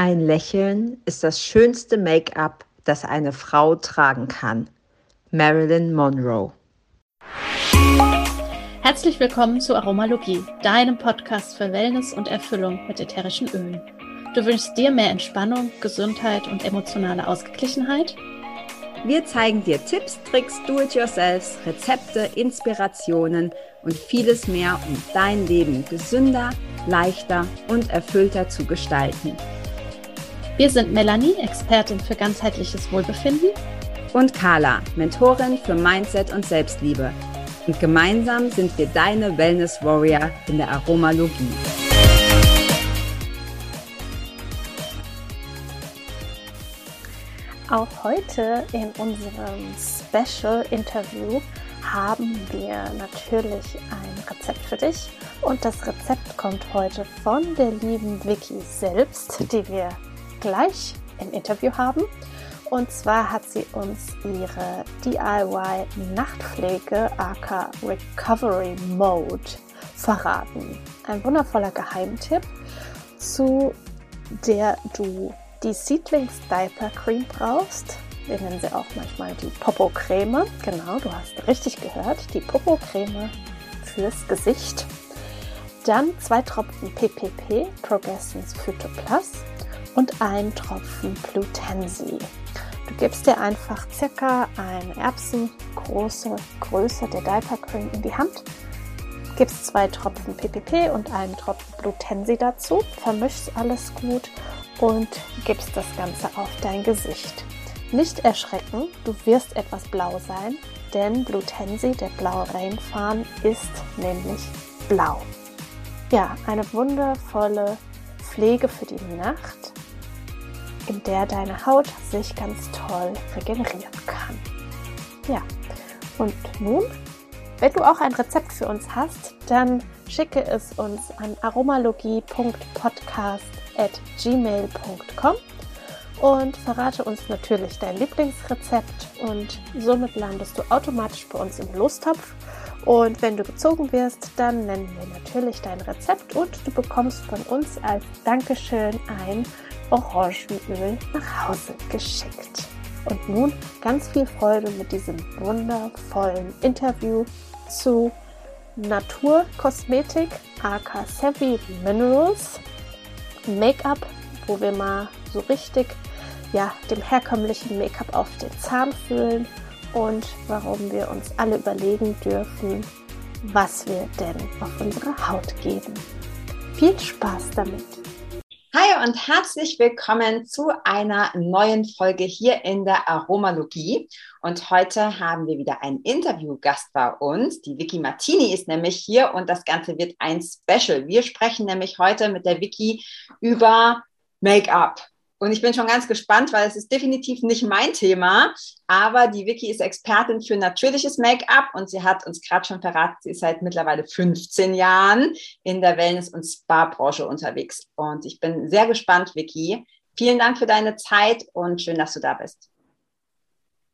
Ein Lächeln ist das schönste Make-up, das eine Frau tragen kann. Marilyn Monroe. Herzlich willkommen zu Aromalogie, deinem Podcast für Wellness und Erfüllung mit ätherischen Ölen. Du wünschst dir mehr Entspannung, Gesundheit und emotionale Ausgeglichenheit? Wir zeigen dir Tipps, Tricks, Do-it-yourselfs, Rezepte, Inspirationen und vieles mehr, um dein Leben gesünder, leichter und erfüllter zu gestalten. Wir sind Melanie, Expertin für ganzheitliches Wohlbefinden. Und Carla, Mentorin für Mindset und Selbstliebe. Und gemeinsam sind wir deine Wellness Warrior in der Aromalogie. Auch heute in unserem Special Interview haben wir natürlich ein Rezept für dich. Und das Rezept kommt heute von der lieben Vicky selbst, die wir gleich im Interview haben. Und zwar hat sie uns ihre DIY Nachtpflege aka Recovery Mode verraten. Ein wundervoller Geheimtipp, zu der du die Seedlings Diaper Cream brauchst. Wir nennen sie auch manchmal die Popo Creme. Genau, du hast richtig gehört, die Popo Creme fürs Gesicht. Dann zwei Tropfen PPP, Progressence Phyto Plus und ein Tropfen Plutensi. Du gibst dir einfach circa eine erbsengroße Größe der Diaper Cream in die Hand, gibst zwei Tropfen PPP und einen Tropfen Blutensi dazu, vermischst alles gut und gibst das Ganze auf dein Gesicht. Nicht erschrecken, du wirst etwas blau sein, denn Blutensi, der blaue Rainfarn, ist nämlich blau. Ja, eine wundervolle Pflege für die Nacht in der deine Haut sich ganz toll regenerieren kann. Ja, und nun, wenn du auch ein Rezept für uns hast, dann schicke es uns an aromalogie.podcast.gmail.com und verrate uns natürlich dein Lieblingsrezept und somit landest du automatisch bei uns im Lostopf. Und wenn du gezogen wirst, dann nennen wir natürlich dein Rezept und du bekommst von uns als Dankeschön ein Orangenöl nach Hause geschickt. Und nun ganz viel Freude mit diesem wundervollen Interview zu Naturkosmetik, aka Savvy Minerals, Make-up, wo wir mal so richtig ja, dem herkömmlichen Make-up auf den Zahn fühlen und warum wir uns alle überlegen dürfen, was wir denn auf unsere Haut geben. Viel Spaß damit! Hi und herzlich willkommen zu einer neuen Folge hier in der Aromalogie. Und heute haben wir wieder einen Interviewgast bei uns. Die Vicky Martini ist nämlich hier und das Ganze wird ein Special. Wir sprechen nämlich heute mit der Vicky über Make-up. Und ich bin schon ganz gespannt, weil es ist definitiv nicht mein Thema. Aber die Vicky ist Expertin für natürliches Make-up und sie hat uns gerade schon verraten, sie ist seit mittlerweile 15 Jahren in der Wellness- und Spa-Branche unterwegs. Und ich bin sehr gespannt, Vicky. Vielen Dank für deine Zeit und schön, dass du da bist.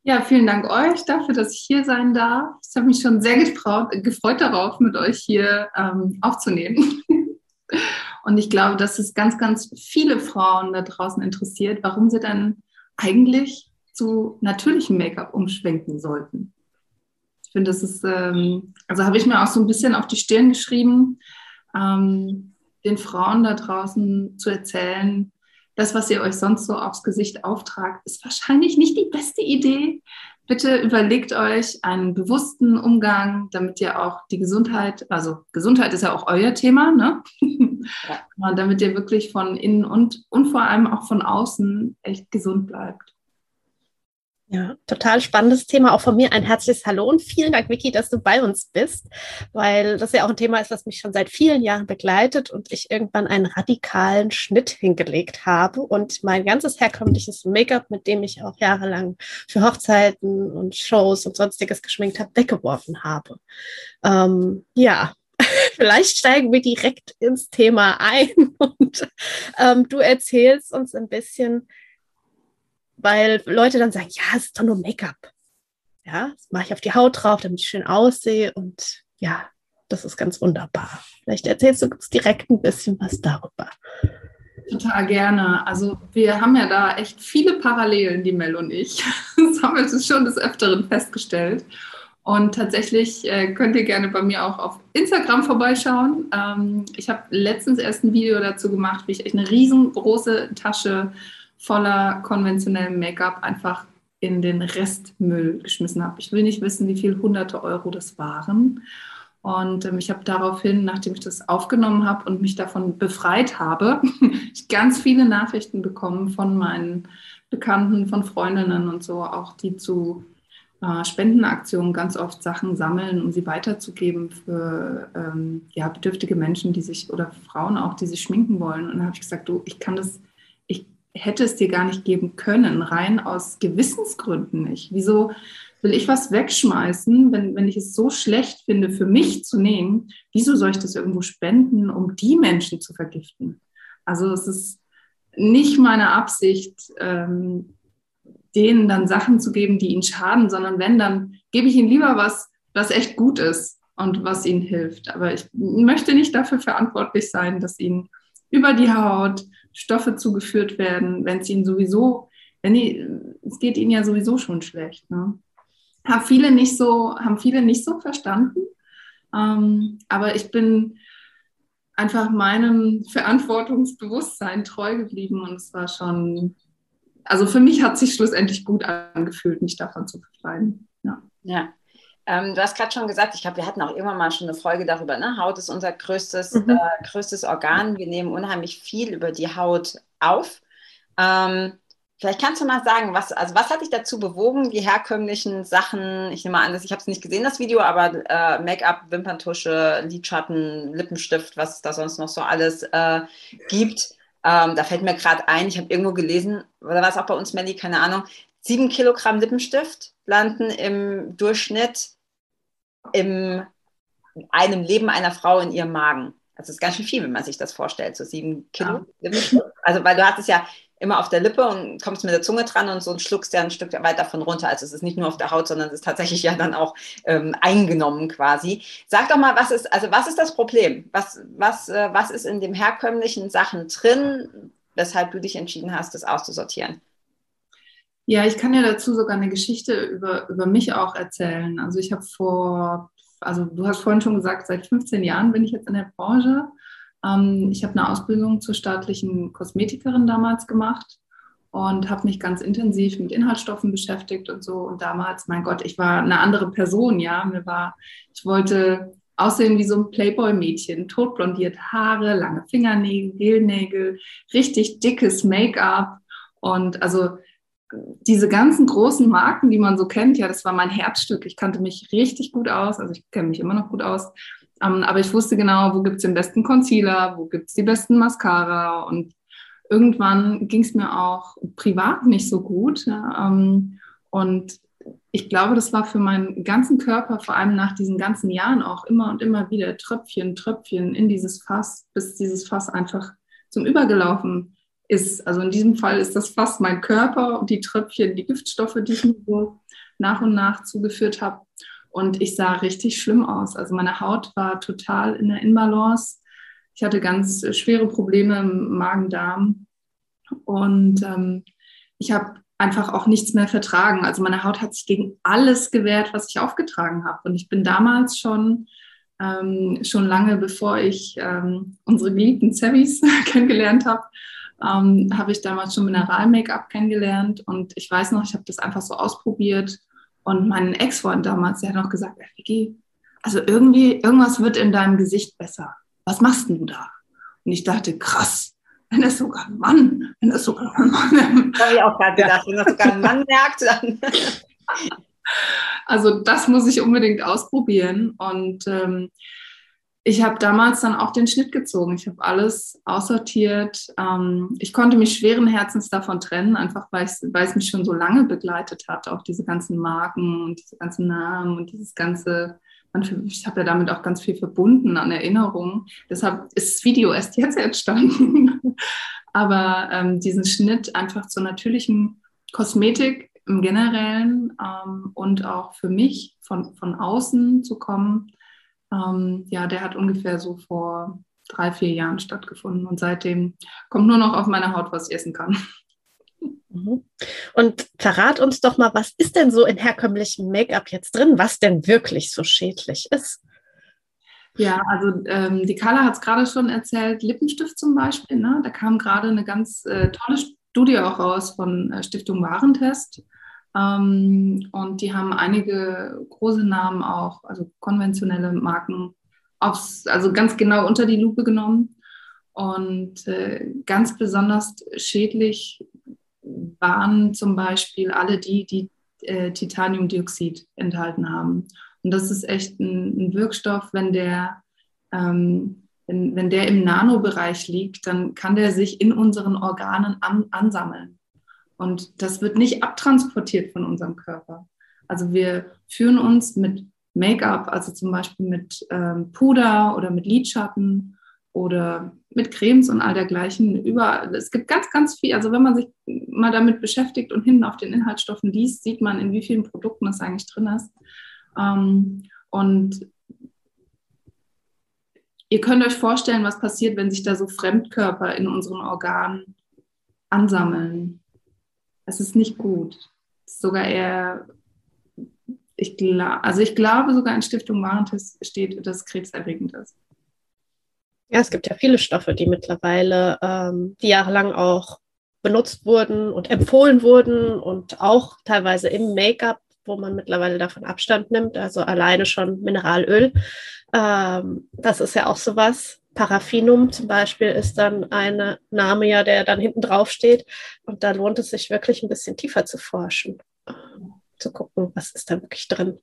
Ja, vielen Dank euch dafür, dass ich hier sein darf. Ich habe mich schon sehr gefreut, gefreut darauf, mit euch hier ähm, aufzunehmen. Und ich glaube, dass es ganz, ganz viele Frauen da draußen interessiert, warum sie dann eigentlich zu natürlichem Make-up umschwenken sollten. Ich finde, das ist, ähm, also habe ich mir auch so ein bisschen auf die Stirn geschrieben, ähm, den Frauen da draußen zu erzählen, das, was ihr euch sonst so aufs Gesicht auftragt, ist wahrscheinlich nicht die beste Idee, Bitte überlegt euch einen bewussten Umgang, damit ihr auch die Gesundheit, also Gesundheit ist ja auch euer Thema, ne? Ja. damit ihr wirklich von innen und, und vor allem auch von außen echt gesund bleibt. Ja, total spannendes Thema. Auch von mir ein herzliches Hallo und vielen Dank, Vicky, dass du bei uns bist, weil das ja auch ein Thema ist, das mich schon seit vielen Jahren begleitet und ich irgendwann einen radikalen Schnitt hingelegt habe und mein ganzes herkömmliches Make-up, mit dem ich auch jahrelang für Hochzeiten und Shows und sonstiges geschminkt habe, weggeworfen habe. Ähm, ja, vielleicht steigen wir direkt ins Thema ein und ähm, du erzählst uns ein bisschen, weil Leute dann sagen, ja, es ist doch nur Make-up. Ja, das mache ich auf die Haut drauf, damit ich schön aussehe und ja, das ist ganz wunderbar. Vielleicht erzählst du uns direkt ein bisschen was darüber. Total gerne. Also wir haben ja da echt viele Parallelen, die Mel und ich. Das haben wir schon des Öfteren festgestellt. Und tatsächlich äh, könnt ihr gerne bei mir auch auf Instagram vorbeischauen. Ähm, ich habe letztens erst ein Video dazu gemacht, wie ich echt eine riesengroße Tasche voller konventionellem Make-up einfach in den Restmüll geschmissen habe. Ich will nicht wissen, wie viel hunderte Euro das waren. Und ähm, ich habe daraufhin, nachdem ich das aufgenommen habe und mich davon befreit habe, ganz viele Nachrichten bekommen von meinen Bekannten, von Freundinnen und so, auch die zu äh, Spendenaktionen ganz oft Sachen sammeln, um sie weiterzugeben für ähm, ja, bedürftige Menschen, die sich oder Frauen auch, die sich schminken wollen. Und dann habe ich gesagt, du, ich kann das, hätte es dir gar nicht geben können, rein aus Gewissensgründen nicht. Wieso will ich was wegschmeißen, wenn, wenn ich es so schlecht finde, für mich zu nehmen? Wieso soll ich das irgendwo spenden, um die Menschen zu vergiften? Also es ist nicht meine Absicht, ähm, denen dann Sachen zu geben, die ihnen schaden, sondern wenn, dann gebe ich ihnen lieber was, was echt gut ist und was ihnen hilft. Aber ich möchte nicht dafür verantwortlich sein, dass ihnen über die Haut Stoffe zugeführt werden, wenn es ihnen sowieso, wenn die, es geht ihnen ja sowieso schon schlecht. Ne? Haben viele nicht so, haben viele nicht so verstanden. Ähm, aber ich bin einfach meinem Verantwortungsbewusstsein treu geblieben und es war schon also für mich hat sich schlussendlich gut angefühlt, mich davon zu befreien. Ja. ja. Ähm, du hast gerade schon gesagt, ich glaube, wir hatten auch irgendwann mal schon eine Folge darüber. Ne? Haut ist unser größtes, mhm. äh, größtes Organ. Wir nehmen unheimlich viel über die Haut auf. Ähm, vielleicht kannst du mal sagen, was, also was hat dich dazu bewogen, die herkömmlichen Sachen, ich nehme an, ich habe es nicht gesehen, das Video, aber äh, Make-up, Wimperntusche, Lidschatten, Lippenstift, was es da sonst noch so alles äh, gibt, ähm, da fällt mir gerade ein, ich habe irgendwo gelesen, oder war es auch bei uns, Melly, keine Ahnung, sieben Kilogramm Lippenstift landen im Durchschnitt in einem Leben einer Frau in ihrem Magen. Also das ist ganz schön viel, wenn man sich das vorstellt, so sieben Kilo ja. Lippenstift. Also weil du hattest ja immer auf der Lippe und kommst mit der Zunge dran und so schluckst ja ein Stück weit davon runter. Also es ist nicht nur auf der Haut, sondern es ist tatsächlich ja dann auch ähm, eingenommen quasi. Sag doch mal, was ist, also was ist das Problem? Was, was, äh, was ist in den herkömmlichen Sachen drin, weshalb du dich entschieden hast, das auszusortieren? Ja, ich kann ja dazu sogar eine Geschichte über, über mich auch erzählen. Also ich habe vor, also du hast vorhin schon gesagt, seit 15 Jahren bin ich jetzt in der Branche ähm, ich habe eine Ausbildung zur staatlichen Kosmetikerin damals gemacht und habe mich ganz intensiv mit Inhaltsstoffen beschäftigt und so. Und damals, mein Gott, ich war eine andere Person, ja. Mir war, ich wollte aussehen wie so ein Playboy-Mädchen, totblondiert Haare, lange Fingernägel, Gelnägel, richtig dickes Make-up und also diese ganzen großen Marken, die man so kennt, ja, das war mein Herzstück. Ich kannte mich richtig gut aus, also ich kenne mich immer noch gut aus. Ähm, aber ich wusste genau, wo gibt es den besten Concealer, wo gibt es die besten Mascara. Und irgendwann ging es mir auch privat nicht so gut. Ähm, und ich glaube, das war für meinen ganzen Körper, vor allem nach diesen ganzen Jahren auch immer und immer wieder Tröpfchen, Tröpfchen in dieses Fass, bis dieses Fass einfach zum Übergelaufen ist. Also in diesem Fall ist das Fass mein Körper und die Tröpfchen, die Giftstoffe, die ich mir so nach und nach zugeführt habe. Und ich sah richtig schlimm aus. Also meine Haut war total in der Inbalance. Ich hatte ganz schwere Probleme im Magen-Darm. Und ähm, ich habe einfach auch nichts mehr vertragen. Also meine Haut hat sich gegen alles gewehrt, was ich aufgetragen habe. Und ich bin damals schon, ähm, schon lange bevor ich ähm, unsere geliebten Zevis kennengelernt habe, ähm, habe ich damals schon Mineral-Make-up kennengelernt. Und ich weiß noch, ich habe das einfach so ausprobiert und mein Ex-Freund damals, der hat noch gesagt, Vicky, also irgendwie, irgendwas wird in deinem Gesicht besser. Was machst du da? Und ich dachte, krass, wenn das sogar ein Mann, wenn das sogar ein Mann. Habe ich auch gerade gedacht, wenn das sogar ein Mann merkt, dann. Also das muss ich unbedingt ausprobieren. Und ähm, ich habe damals dann auch den Schnitt gezogen. Ich habe alles aussortiert. Ähm, ich konnte mich schweren Herzens davon trennen, einfach weil, es mich schon so lange begleitet hat, auch diese ganzen Marken und diese ganzen Namen und dieses ganze, ich habe ja damit auch ganz viel verbunden an Erinnerungen. Deshalb ist das Video erst jetzt entstanden. Aber ähm, diesen Schnitt einfach zur natürlichen Kosmetik im Generellen ähm, und auch für mich von, von außen zu kommen, ähm, ja, der hat ungefähr so vor drei, vier Jahren stattgefunden. Und seitdem kommt nur noch auf meine Haut, was ich essen kann. Mhm. Und verrat uns doch mal, was ist denn so in herkömmlichem Make-up jetzt drin, was denn wirklich so schädlich ist? Ja, also ähm, die Carla hat es gerade schon erzählt, Lippenstift zum Beispiel. Ne? Da kam gerade eine ganz äh, tolle Studie auch raus von äh, Stiftung Warentest. Ähm, und die haben einige große Namen auch, also konventionelle Marken, aufs, also ganz genau unter die Lupe genommen. Und äh, ganz besonders schädlich waren zum Beispiel alle die, die äh, Titaniumdioxid enthalten haben. Und das ist echt ein, ein Wirkstoff, wenn der, ähm, wenn, wenn der im Nanobereich liegt, dann kann der sich in unseren Organen an, ansammeln. Und das wird nicht abtransportiert von unserem Körper. Also wir führen uns mit Make-up, also zum Beispiel mit ähm, Puder oder mit Lidschatten oder mit Cremes und all dergleichen über. Es gibt ganz, ganz viel. Also wenn man sich mal damit beschäftigt und hinten auf den Inhaltsstoffen liest, sieht man, in wie vielen Produkten das eigentlich drin ist. Ähm, und ihr könnt euch vorstellen, was passiert, wenn sich da so Fremdkörper in unseren Organen ansammeln. Es ist nicht gut. Es ist sogar eher, ich glaube, also ich glaube sogar in Stiftung Warentest steht, dass krebserregend ist. Ja, es gibt ja viele Stoffe, die mittlerweile, ähm, die jahrelang auch benutzt wurden und empfohlen wurden und auch teilweise im Make-up, wo man mittlerweile davon Abstand nimmt, also alleine schon Mineralöl. Ähm, das ist ja auch sowas. Paraffinum zum Beispiel ist dann ein Name ja, der dann hinten drauf steht. Und da lohnt es sich wirklich ein bisschen tiefer zu forschen, zu gucken, was ist da wirklich drin.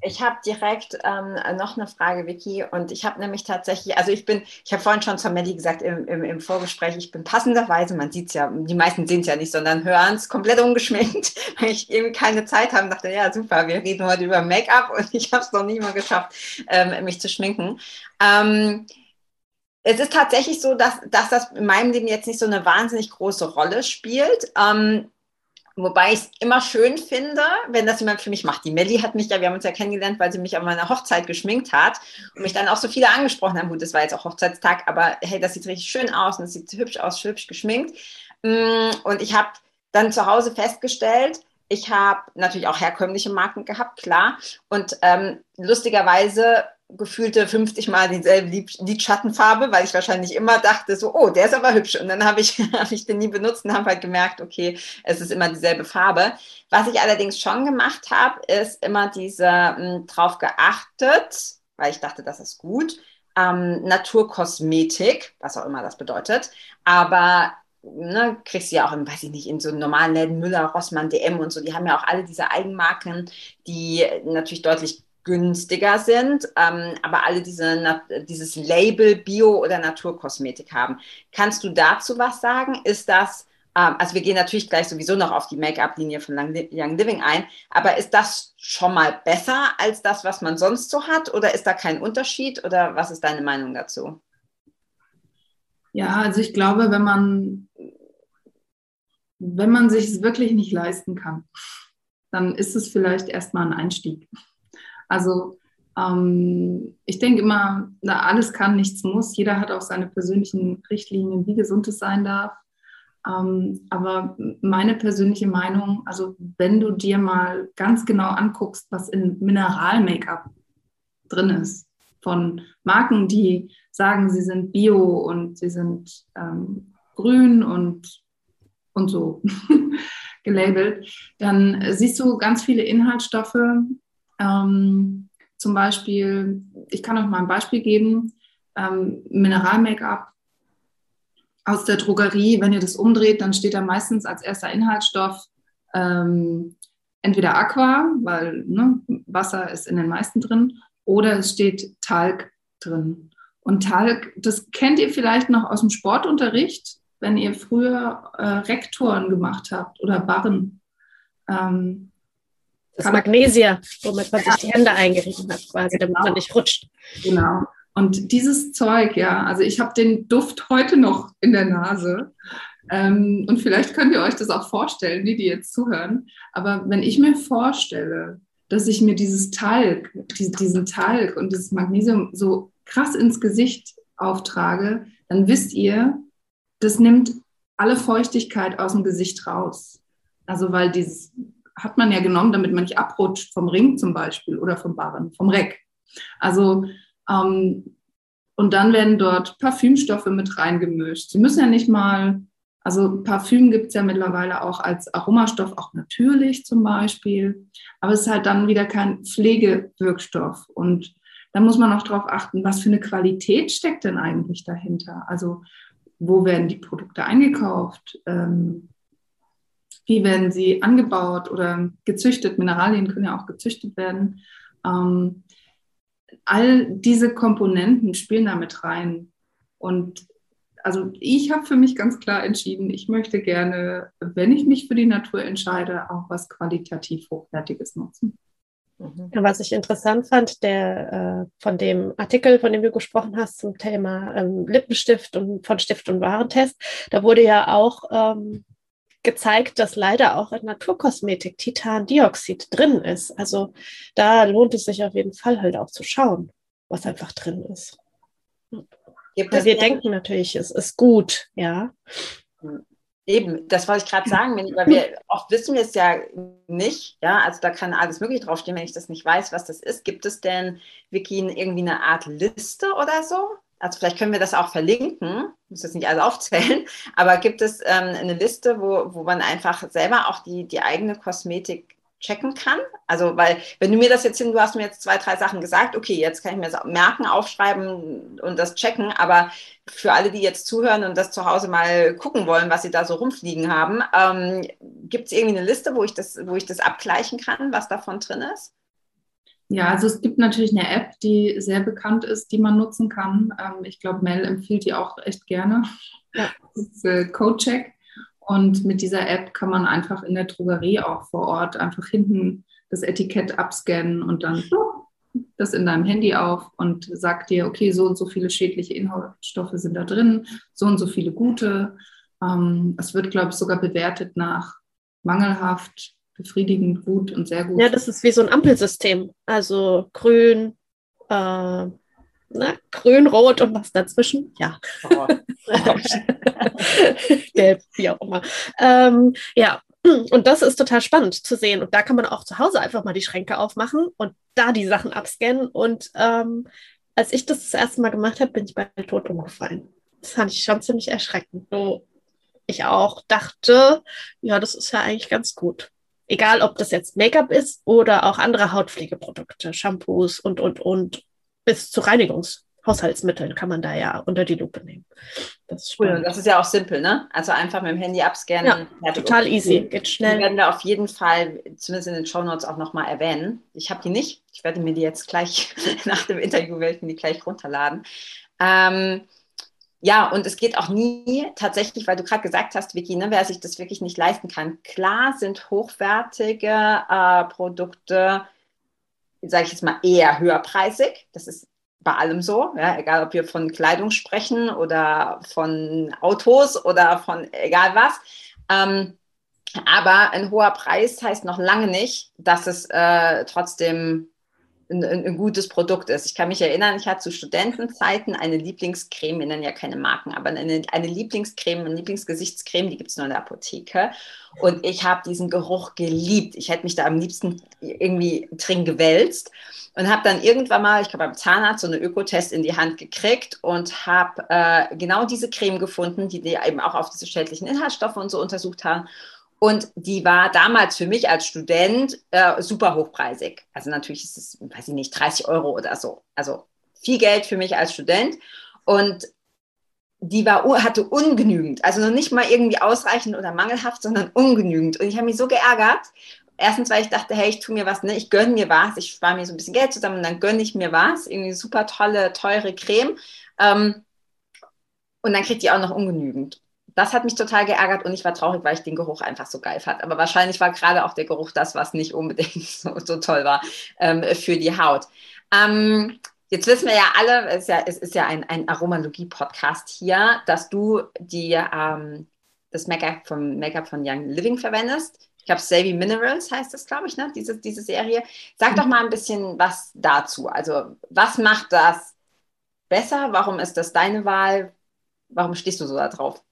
Ich habe direkt ähm, noch eine Frage, Vicky. Und ich habe nämlich tatsächlich, also ich bin, ich habe vorhin schon zur Melli gesagt im, im, im, Vorgespräch, ich bin passenderweise, man sieht es ja, die meisten sehen es ja nicht, sondern hören es komplett ungeschminkt, weil ich eben keine Zeit habe dachte, ja super, wir reden heute über Make-up und ich habe es noch nie mal geschafft, ähm, mich zu schminken. Ähm, es ist tatsächlich so, dass, dass das in meinem Leben jetzt nicht so eine wahnsinnig große Rolle spielt. Ähm, Wobei ich es immer schön finde, wenn das jemand für mich macht. Die Melli hat mich ja, wir haben uns ja kennengelernt, weil sie mich an meiner Hochzeit geschminkt hat und mich dann auch so viele angesprochen haben. Gut, das war jetzt auch Hochzeitstag, aber hey, das sieht richtig schön aus und es sieht hübsch aus, hübsch geschminkt. Mm, und ich habe dann zu Hause festgestellt, ich habe natürlich auch herkömmliche Marken gehabt, klar. Und ähm, lustigerweise gefühlte 50 Mal dieselbe Lidschattenfarbe, weil ich wahrscheinlich immer dachte, so, oh, der ist aber hübsch. Und dann habe ich, hab ich den nie benutzt und habe halt gemerkt, okay, es ist immer dieselbe Farbe. Was ich allerdings schon gemacht habe, ist immer diese m, hm, drauf geachtet, weil ich dachte, das ist gut, ähm, Naturkosmetik, was auch immer das bedeutet. Aber ne, kriegst du ja auch in, weiß ich nicht, in so normalen Läden, Müller, Rossmann, DM und so, die haben ja auch alle diese Eigenmarken, die natürlich deutlich günstiger sind, ähm, aber alle diese, dieses Label Bio- oder Naturkosmetik haben. Kannst du dazu was sagen? Ist das, ähm, also wir gehen natürlich gleich sowieso noch auf die Make-up-Linie von Young Living ein, aber ist das schon mal besser als das, was man sonst so hat oder ist da kein Unterschied oder was ist deine Meinung dazu? Ja, also ich glaube, wenn man, wenn man sich es wirklich nicht leisten kann, dann ist es vielleicht erstmal ein Einstieg. Also ähm, ich denke immer, na, alles kann, nichts muss. Jeder hat auch seine persönlichen Richtlinien, wie gesund es sein darf. Ähm, aber meine persönliche Meinung, also wenn du dir mal ganz genau anguckst, was in Mineral-Make-up drin ist, von Marken, die sagen, sie sind bio und sie sind ähm, grün und, und so gelabelt, dann siehst du ganz viele Inhaltsstoffe, ähm, zum Beispiel, ich kann euch mal ein Beispiel geben, ähm, Mineral-Make-up aus der Drogerie, wenn ihr das umdreht, dann steht da meistens als erster Inhaltsstoff ähm, entweder Aqua, weil ne, Wasser ist in den meisten drin, oder es steht Talg drin. Und Talg, das kennt ihr vielleicht noch aus dem Sportunterricht, wenn ihr früher äh, Rektoren gemacht habt oder Barren. Ähm, das Magnesia, womit man sich die Hände eingerieben hat, quasi, damit man nicht rutscht. Genau. Und dieses Zeug, ja, also ich habe den Duft heute noch in der Nase. Ähm, und vielleicht könnt ihr euch das auch vorstellen, die, die jetzt zuhören. Aber wenn ich mir vorstelle, dass ich mir dieses Talg, diesen Talg und dieses Magnesium so krass ins Gesicht auftrage, dann wisst ihr, das nimmt alle Feuchtigkeit aus dem Gesicht raus. Also weil dieses hat man ja genommen, damit man nicht abrutscht vom Ring zum Beispiel oder vom Barren, vom Reck. Also ähm, und dann werden dort Parfümstoffe mit reingemischt. Sie müssen ja nicht mal, also Parfüm gibt es ja mittlerweile auch als Aromastoff, auch natürlich zum Beispiel. Aber es ist halt dann wieder kein Pflegewirkstoff. Und da muss man auch darauf achten, was für eine Qualität steckt denn eigentlich dahinter. Also wo werden die Produkte eingekauft? Ähm, wie werden sie angebaut oder gezüchtet? Mineralien können ja auch gezüchtet werden. Ähm, all diese Komponenten spielen da mit rein. Und also ich habe für mich ganz klar entschieden, ich möchte gerne, wenn ich mich für die Natur entscheide, auch was qualitativ Hochwertiges nutzen. Mhm. Was ich interessant fand, der äh, von dem Artikel, von dem du gesprochen hast, zum Thema ähm, Lippenstift und von Stift und Warentest, da wurde ja auch ähm, gezeigt, dass leider auch in Naturkosmetik Titandioxid drin ist. Also da lohnt es sich auf jeden Fall halt auch zu schauen, was einfach drin ist. Weil wir denken natürlich, es ist gut, ja. Eben, das wollte ich gerade sagen, weil wir oft wissen wir es ja nicht, ja, also da kann alles Mögliche draufstehen, wenn ich das nicht weiß, was das ist. Gibt es denn, Vicky, irgendwie eine Art Liste oder so? Also vielleicht können wir das auch verlinken, muss jetzt nicht alles aufzählen, aber gibt es ähm, eine Liste, wo, wo man einfach selber auch die, die eigene Kosmetik checken kann? Also, weil, wenn du mir das jetzt hin, du hast mir jetzt zwei, drei Sachen gesagt, okay, jetzt kann ich mir das merken, aufschreiben und das checken, aber für alle, die jetzt zuhören und das zu Hause mal gucken wollen, was sie da so rumfliegen haben, ähm, gibt es irgendwie eine Liste, wo ich, das, wo ich das abgleichen kann, was davon drin ist? Ja, also es gibt natürlich eine App, die sehr bekannt ist, die man nutzen kann. Ähm, ich glaube, Mel empfiehlt die auch echt gerne. Ja. Das ist äh, CodeCheck. Und mit dieser App kann man einfach in der Drogerie auch vor Ort einfach hinten das Etikett abscannen und dann das in deinem Handy auf und sagt dir, okay, so und so viele schädliche Inhaltsstoffe sind da drin, so und so viele gute. Ähm, es wird, glaube ich, sogar bewertet nach mangelhaft, befriedigend, gut und sehr gut. Ja, das ist wie so ein Ampelsystem. Also grün, äh, na, grün, rot und was dazwischen. Ja. Oh. Gelb, wie auch immer. Ähm, ja, und das ist total spannend zu sehen. Und da kann man auch zu Hause einfach mal die Schränke aufmachen und da die Sachen abscannen. Und ähm, als ich das das erste Mal gemacht habe, bin ich bei Tod umgefallen. Das fand ich schon ziemlich erschreckend. So, ich auch dachte, ja, das ist ja eigentlich ganz gut. Egal, ob das jetzt Make-up ist oder auch andere Hautpflegeprodukte, Shampoos und, und, und, bis zu Reinigungshaushaltsmitteln kann man da ja unter die Lupe nehmen. Das ist, cool. das ist ja auch simpel, ne? Also einfach mit dem Handy abscannen. Ja, total easy, geht schnell. Die werden wir auf jeden Fall, zumindest in den Show Notes auch nochmal erwähnen. Ich habe die nicht. Ich werde mir die jetzt gleich nach dem Interview, werde die gleich runterladen. Ähm, ja, und es geht auch nie tatsächlich, weil du gerade gesagt hast, Vicky, ne, wer sich das wirklich nicht leisten kann. Klar sind hochwertige äh, Produkte, sage ich jetzt mal, eher höherpreisig. Das ist bei allem so, ja, egal ob wir von Kleidung sprechen oder von Autos oder von egal was. Ähm, aber ein hoher Preis heißt noch lange nicht, dass es äh, trotzdem ein, ein, gutes Produkt ist. Ich kann mich erinnern, ich hatte zu Studentenzeiten eine Lieblingscreme, wir nennen ja keine Marken, aber eine, eine Lieblingscreme, eine Lieblingsgesichtscreme, die gibt es nur in der Apotheke. Und ich habe diesen Geruch geliebt. Ich hätte mich da am liebsten irgendwie drin gewälzt und habe dann irgendwann mal, ich glaube beim Zahnarzt, so eine Ökotest in die Hand gekriegt und habe äh, genau diese Creme gefunden, die, die eben auch auf diese schädlichen Inhaltsstoffe und so untersucht haben. Und die war damals für mich als Student äh, super hochpreisig. Also natürlich ist es, weiß ich nicht, 30 Euro oder so. Also viel Geld für mich als Student. Und die war, hatte ungenügend, also noch nicht mal irgendwie ausreichend oder mangelhaft, sondern ungenügend. Und ich habe mich so geärgert. Erstens, weil ich dachte, hey, ich tue mir was, ne? ich gönne mir was, ich spare mir so ein bisschen Geld zusammen und dann gönne ich mir was, irgendwie super tolle, teure Creme. Ähm, und dann kriegt die auch noch ungenügend das hat mich total geärgert und ich war traurig, weil ich den Geruch einfach so geil fand. Aber wahrscheinlich war gerade auch der Geruch das, was nicht unbedingt so, so toll war ähm, für die Haut. Ähm, jetzt wissen wir ja alle, es ist ja, es ist ja ein, ein Aromalogie-Podcast hier, dass du die, ähm, das Make-up vom Make-up von Young Living verwendest. Ich glaube, Savvy Minerals heißt das, glaube ich, ne? diese, diese Serie. Sag mhm. doch mal ein bisschen was dazu. Also, was macht das besser? Warum ist das deine Wahl? Warum stehst du so da drauf?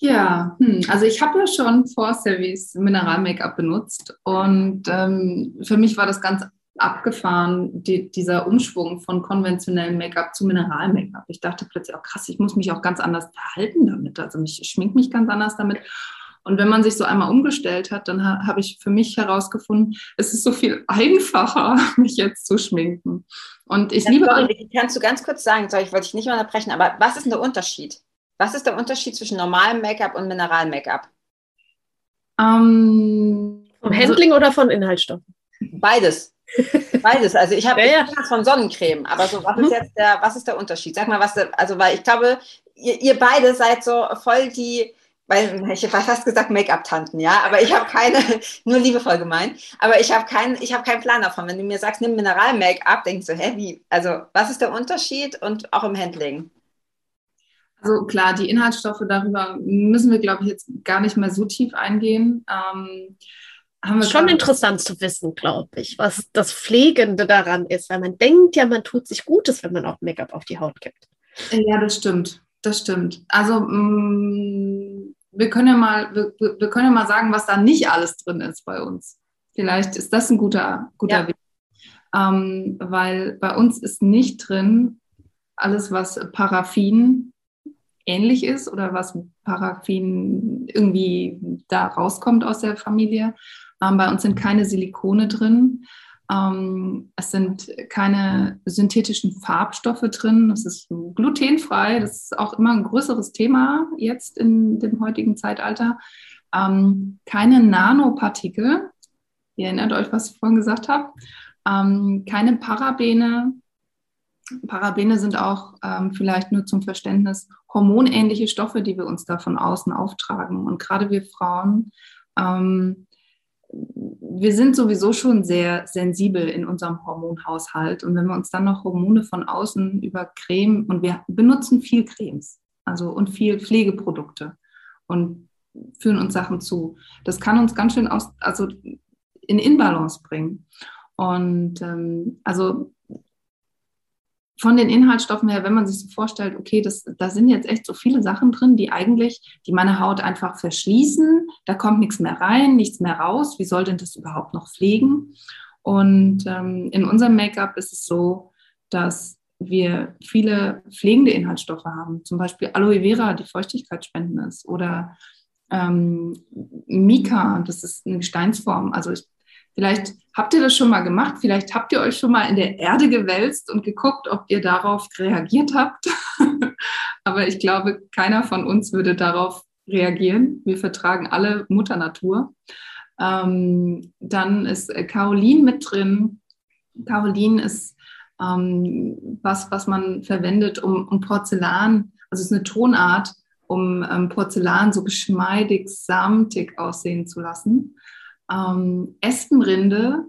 Ja, hm. also ich habe ja schon vor Service Mineral-Make-up benutzt und ähm, für mich war das ganz abgefahren, die, dieser Umschwung von konventionellem Make-up zu Mineral-Make-up. Ich dachte plötzlich auch krass, ich muss mich auch ganz anders verhalten damit. Also ich schmink mich ganz anders damit. Und wenn man sich so einmal umgestellt hat, dann ha habe ich für mich herausgefunden, es ist so viel einfacher, mich jetzt zu schminken. Und ich ja, liebe. Sorry, kannst du ganz kurz sagen, sorry, ich wollte dich nicht unterbrechen, aber was ist denn der Unterschied? Was ist der Unterschied zwischen normalem Make-up und Mineral-Make-up? Ähm, Vom Handling also, oder von Inhaltsstoffen? Beides. Beides. Also ich habe ja, ja. von Sonnencreme, aber so was ist jetzt der, was ist der Unterschied? Sag mal, was der, also weil ich glaube, ihr, ihr beide seid so voll die weil ich habe fast gesagt Make-up-Tanten, ja, aber ich habe keine, nur liebevoll gemeint, aber ich habe keinen, ich habe keinen Plan davon. Wenn du mir sagst, nimm Mineral-Make-up, denkst du, hä, wie, also was ist der Unterschied und auch im Handling? Also klar, die Inhaltsstoffe darüber müssen wir, glaube ich, jetzt gar nicht mehr so tief eingehen. Ähm, haben wir schon interessant zu wissen, glaube ich, was das Pflegende daran ist, weil man denkt ja, man tut sich Gutes, wenn man auch Make-up auf die Haut gibt. Ja, das stimmt. Das stimmt. Also mh, mm, wir können ja mal, wir, wir, können ja mal sagen, was da nicht alles drin ist bei uns. Vielleicht ist das ein guter, guter ja. Weg. Ähm, weil bei uns ist nicht drin alles, was Paraffin ähnlich ist oder was Paraffin irgendwie da rauskommt aus der Familie. Ähm, bei uns sind keine Silikone drin. Ähm, es sind keine synthetischen Farbstoffe drin. Es ist glutenfrei. Das ist auch immer ein größeres Thema jetzt in dem heutigen Zeitalter. Ähm, keine Nanopartikel. Ihr erinnert euch, was ich vorhin gesagt habe. Ähm, keine Parabene. Parabene sind auch ähm, vielleicht nur zum Verständnis hormonähnliche Stoffe, die wir uns da von außen auftragen. Und gerade wir Frauen ähm, wir sind sowieso schon sehr sensibel in unserem Hormonhaushalt. Und wenn wir uns dann noch Hormone von außen über Creme und wir benutzen viel Cremes, also und viel Pflegeprodukte und führen uns Sachen zu. Das kann uns ganz schön aus, also in Inbalance bringen. Und ähm, also von den Inhaltsstoffen her, wenn man sich so vorstellt, okay, das, da sind jetzt echt so viele Sachen drin, die eigentlich, die meine Haut einfach verschließen, da kommt nichts mehr rein, nichts mehr raus, wie soll denn das überhaupt noch pflegen? Und ähm, in unserem Make-up ist es so, dass wir viele pflegende Inhaltsstoffe haben, zum Beispiel Aloe Vera, die Feuchtigkeit spenden ist, oder ähm, Mika, das ist eine Gesteinsform. Also ich Vielleicht habt ihr das schon mal gemacht, vielleicht habt ihr euch schon mal in der Erde gewälzt und geguckt, ob ihr darauf reagiert habt. Aber ich glaube, keiner von uns würde darauf reagieren. Wir vertragen alle Mutter Natur. Ähm, dann ist Kaolin mit drin. Kaolin ist ähm, was, was man verwendet, um, um Porzellan, also es ist eine Tonart, um ähm, Porzellan so geschmeidig, samtig aussehen zu lassen ähm, Espenrinde.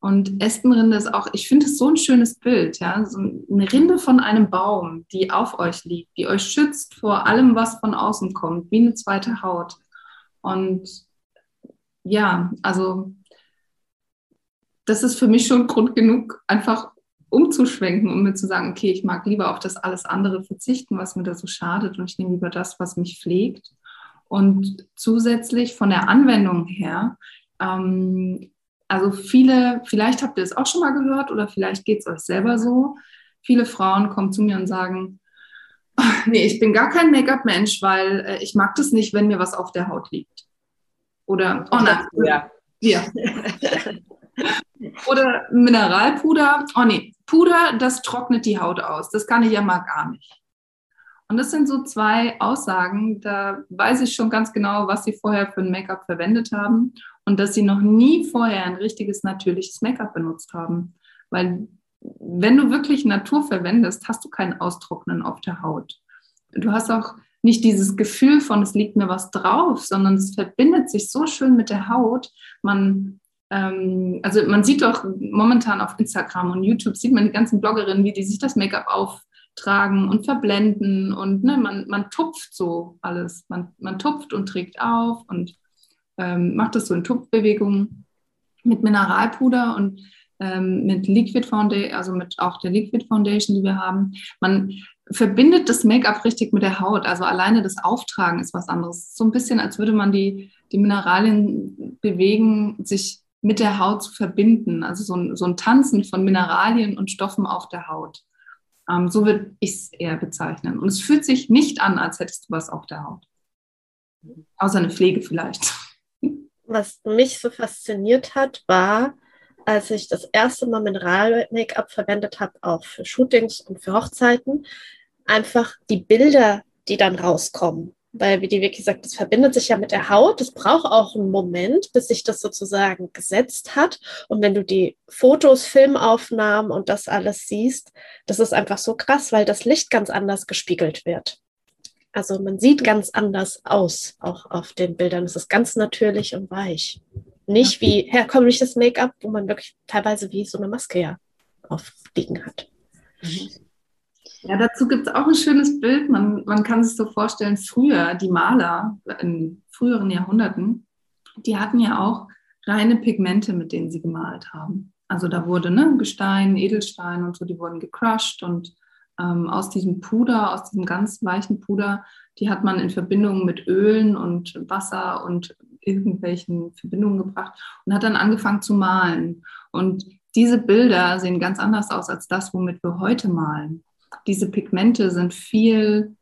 Und Espenrinde ist auch, ich finde es so ein schönes Bild, ja, so eine Rinde von einem Baum, die auf euch liegt, die euch schützt vor allem, was von außen kommt, wie eine zweite Haut. Und ja, also das ist für mich schon Grund genug, einfach umzuschwenken und um mir zu sagen, okay, ich mag lieber auf das alles andere verzichten, was mir da so schadet und ich nehme lieber das, was mich pflegt. Und zusätzlich von der Anwendung her ähm, also viele, vielleicht habt ihr es auch schon mal gehört oder vielleicht geht es euch selber so. Viele Frauen kommen zu mir und sagen, nee, ich bin gar kein Make-up-Mensch, weil äh, ich mag das nicht, wenn mir was auf der Haut liegt. Oder, oh nein, ja. ja. Oder Mineralpuder, oh nee, Puder, das trocknet die Haut aus. Das kann ich ja mal gar nicht. Und das sind so zwei Aussagen, da weiß ich schon ganz genau, was sie vorher für ein Make-up verwendet haben und dass sie noch nie vorher ein richtiges natürliches Make-up benutzt haben. Weil wenn du wirklich Natur verwendest, hast du kein Austrocknen auf der Haut. Du hast auch nicht dieses Gefühl von, es liegt mir was drauf, sondern es verbindet sich so schön mit der Haut. Man, ähm, also man sieht doch momentan auf Instagram und YouTube, sieht man die ganzen Bloggerinnen, wie die sich das Make-up auf tragen und verblenden und ne, man, man tupft so alles. Man, man tupft und trägt auf und ähm, macht das so in Tupfbewegungen mit Mineralpuder und ähm, mit Liquid Foundation, also mit auch der Liquid Foundation, die wir haben. Man verbindet das Make-up richtig mit der Haut. Also alleine das Auftragen ist was anderes. So ein bisschen, als würde man die, die Mineralien bewegen, sich mit der Haut zu verbinden. Also so ein, so ein Tanzen von Mineralien und Stoffen auf der Haut. Ähm, so würde ich es eher bezeichnen. Und es fühlt sich nicht an, als hättest du was auf der Haut. Außer eine Pflege vielleicht. Was mich so fasziniert hat, war, als ich das erste Mal Mineral-Make-up verwendet habe, auch für Shootings und für Hochzeiten, einfach die Bilder, die dann rauskommen. Weil, wie die Vicky sagt, das verbindet sich ja mit der Haut. Es braucht auch einen Moment, bis sich das sozusagen gesetzt hat. Und wenn du die Fotos, Filmaufnahmen und das alles siehst, das ist einfach so krass, weil das Licht ganz anders gespiegelt wird. Also man sieht ganz anders aus, auch auf den Bildern. Es ist ganz natürlich und weich. Nicht wie herkömmliches Make-up, wo man wirklich teilweise wie so eine Maske ja aufliegen hat. Mhm. Ja, dazu gibt es auch ein schönes Bild. Man, man kann sich so vorstellen, früher, die Maler in früheren Jahrhunderten, die hatten ja auch reine Pigmente, mit denen sie gemalt haben. Also da wurde ne, Gestein, Edelstein und so, die wurden gecrushed und ähm, aus diesem Puder, aus diesem ganz weichen Puder, die hat man in Verbindung mit Ölen und Wasser und irgendwelchen Verbindungen gebracht und hat dann angefangen zu malen. Und diese Bilder sehen ganz anders aus als das, womit wir heute malen. Diese Pigmente sind viel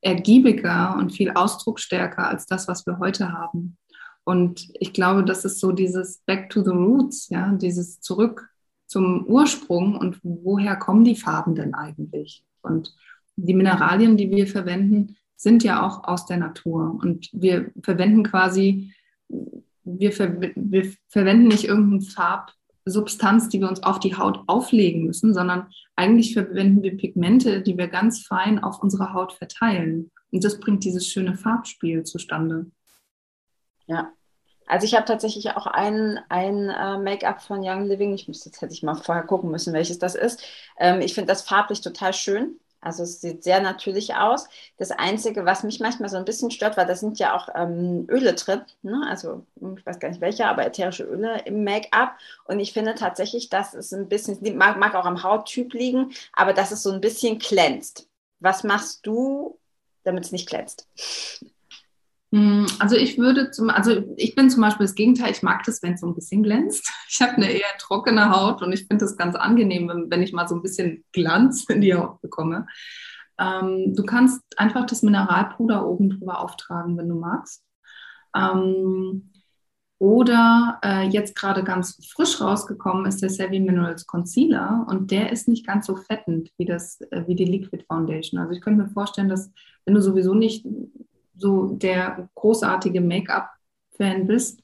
ergiebiger und viel ausdrucksstärker als das, was wir heute haben. Und ich glaube, das ist so dieses Back to the Roots, ja, dieses Zurück zum Ursprung und woher kommen die Farben denn eigentlich? Und die Mineralien, die wir verwenden, sind ja auch aus der Natur. Und wir verwenden quasi, wir, ver wir verwenden nicht irgendeine Farbsubstanz, die wir uns auf die Haut auflegen müssen, sondern eigentlich verwenden wir Pigmente, die wir ganz fein auf unsere Haut verteilen. Und das bringt dieses schöne Farbspiel zustande. Ja, also ich habe tatsächlich auch ein, ein äh, Make-up von Young Living. Ich müsste jetzt hätte ich mal vorher gucken müssen, welches das ist. Ähm, ich finde das farblich total schön. Also es sieht sehr natürlich aus. Das Einzige, was mich manchmal so ein bisschen stört, weil da sind ja auch ähm, Öle drin, ne? also ich weiß gar nicht welche, aber ätherische Öle im Make-up. Und ich finde tatsächlich, dass es ein bisschen, mag, mag auch am Hauttyp liegen, aber dass es so ein bisschen glänzt. Was machst du, damit es nicht glänzt? Hm, also ich würde zum, also ich bin zum Beispiel das Gegenteil, ich mag das, wenn es so ein bisschen glänzt. Ich habe eine eher trockene Haut und ich finde das ganz angenehm, wenn, wenn, ich mal so ein bisschen Glanz in die Haut bekomme. Ähm, du kannst einfach das Mineralpuder oben drüber auftragen, wenn du magst. Ähm, oder äh, jetzt gerade ganz frisch rausgekommen ist der Savvy Minerals Concealer und der ist nicht ganz so fettend wie, das, äh, wie die Liquid Foundation. Also ich könnte mir vorstellen, dass wenn du sowieso nicht so der großartige Make-up-Fan bist,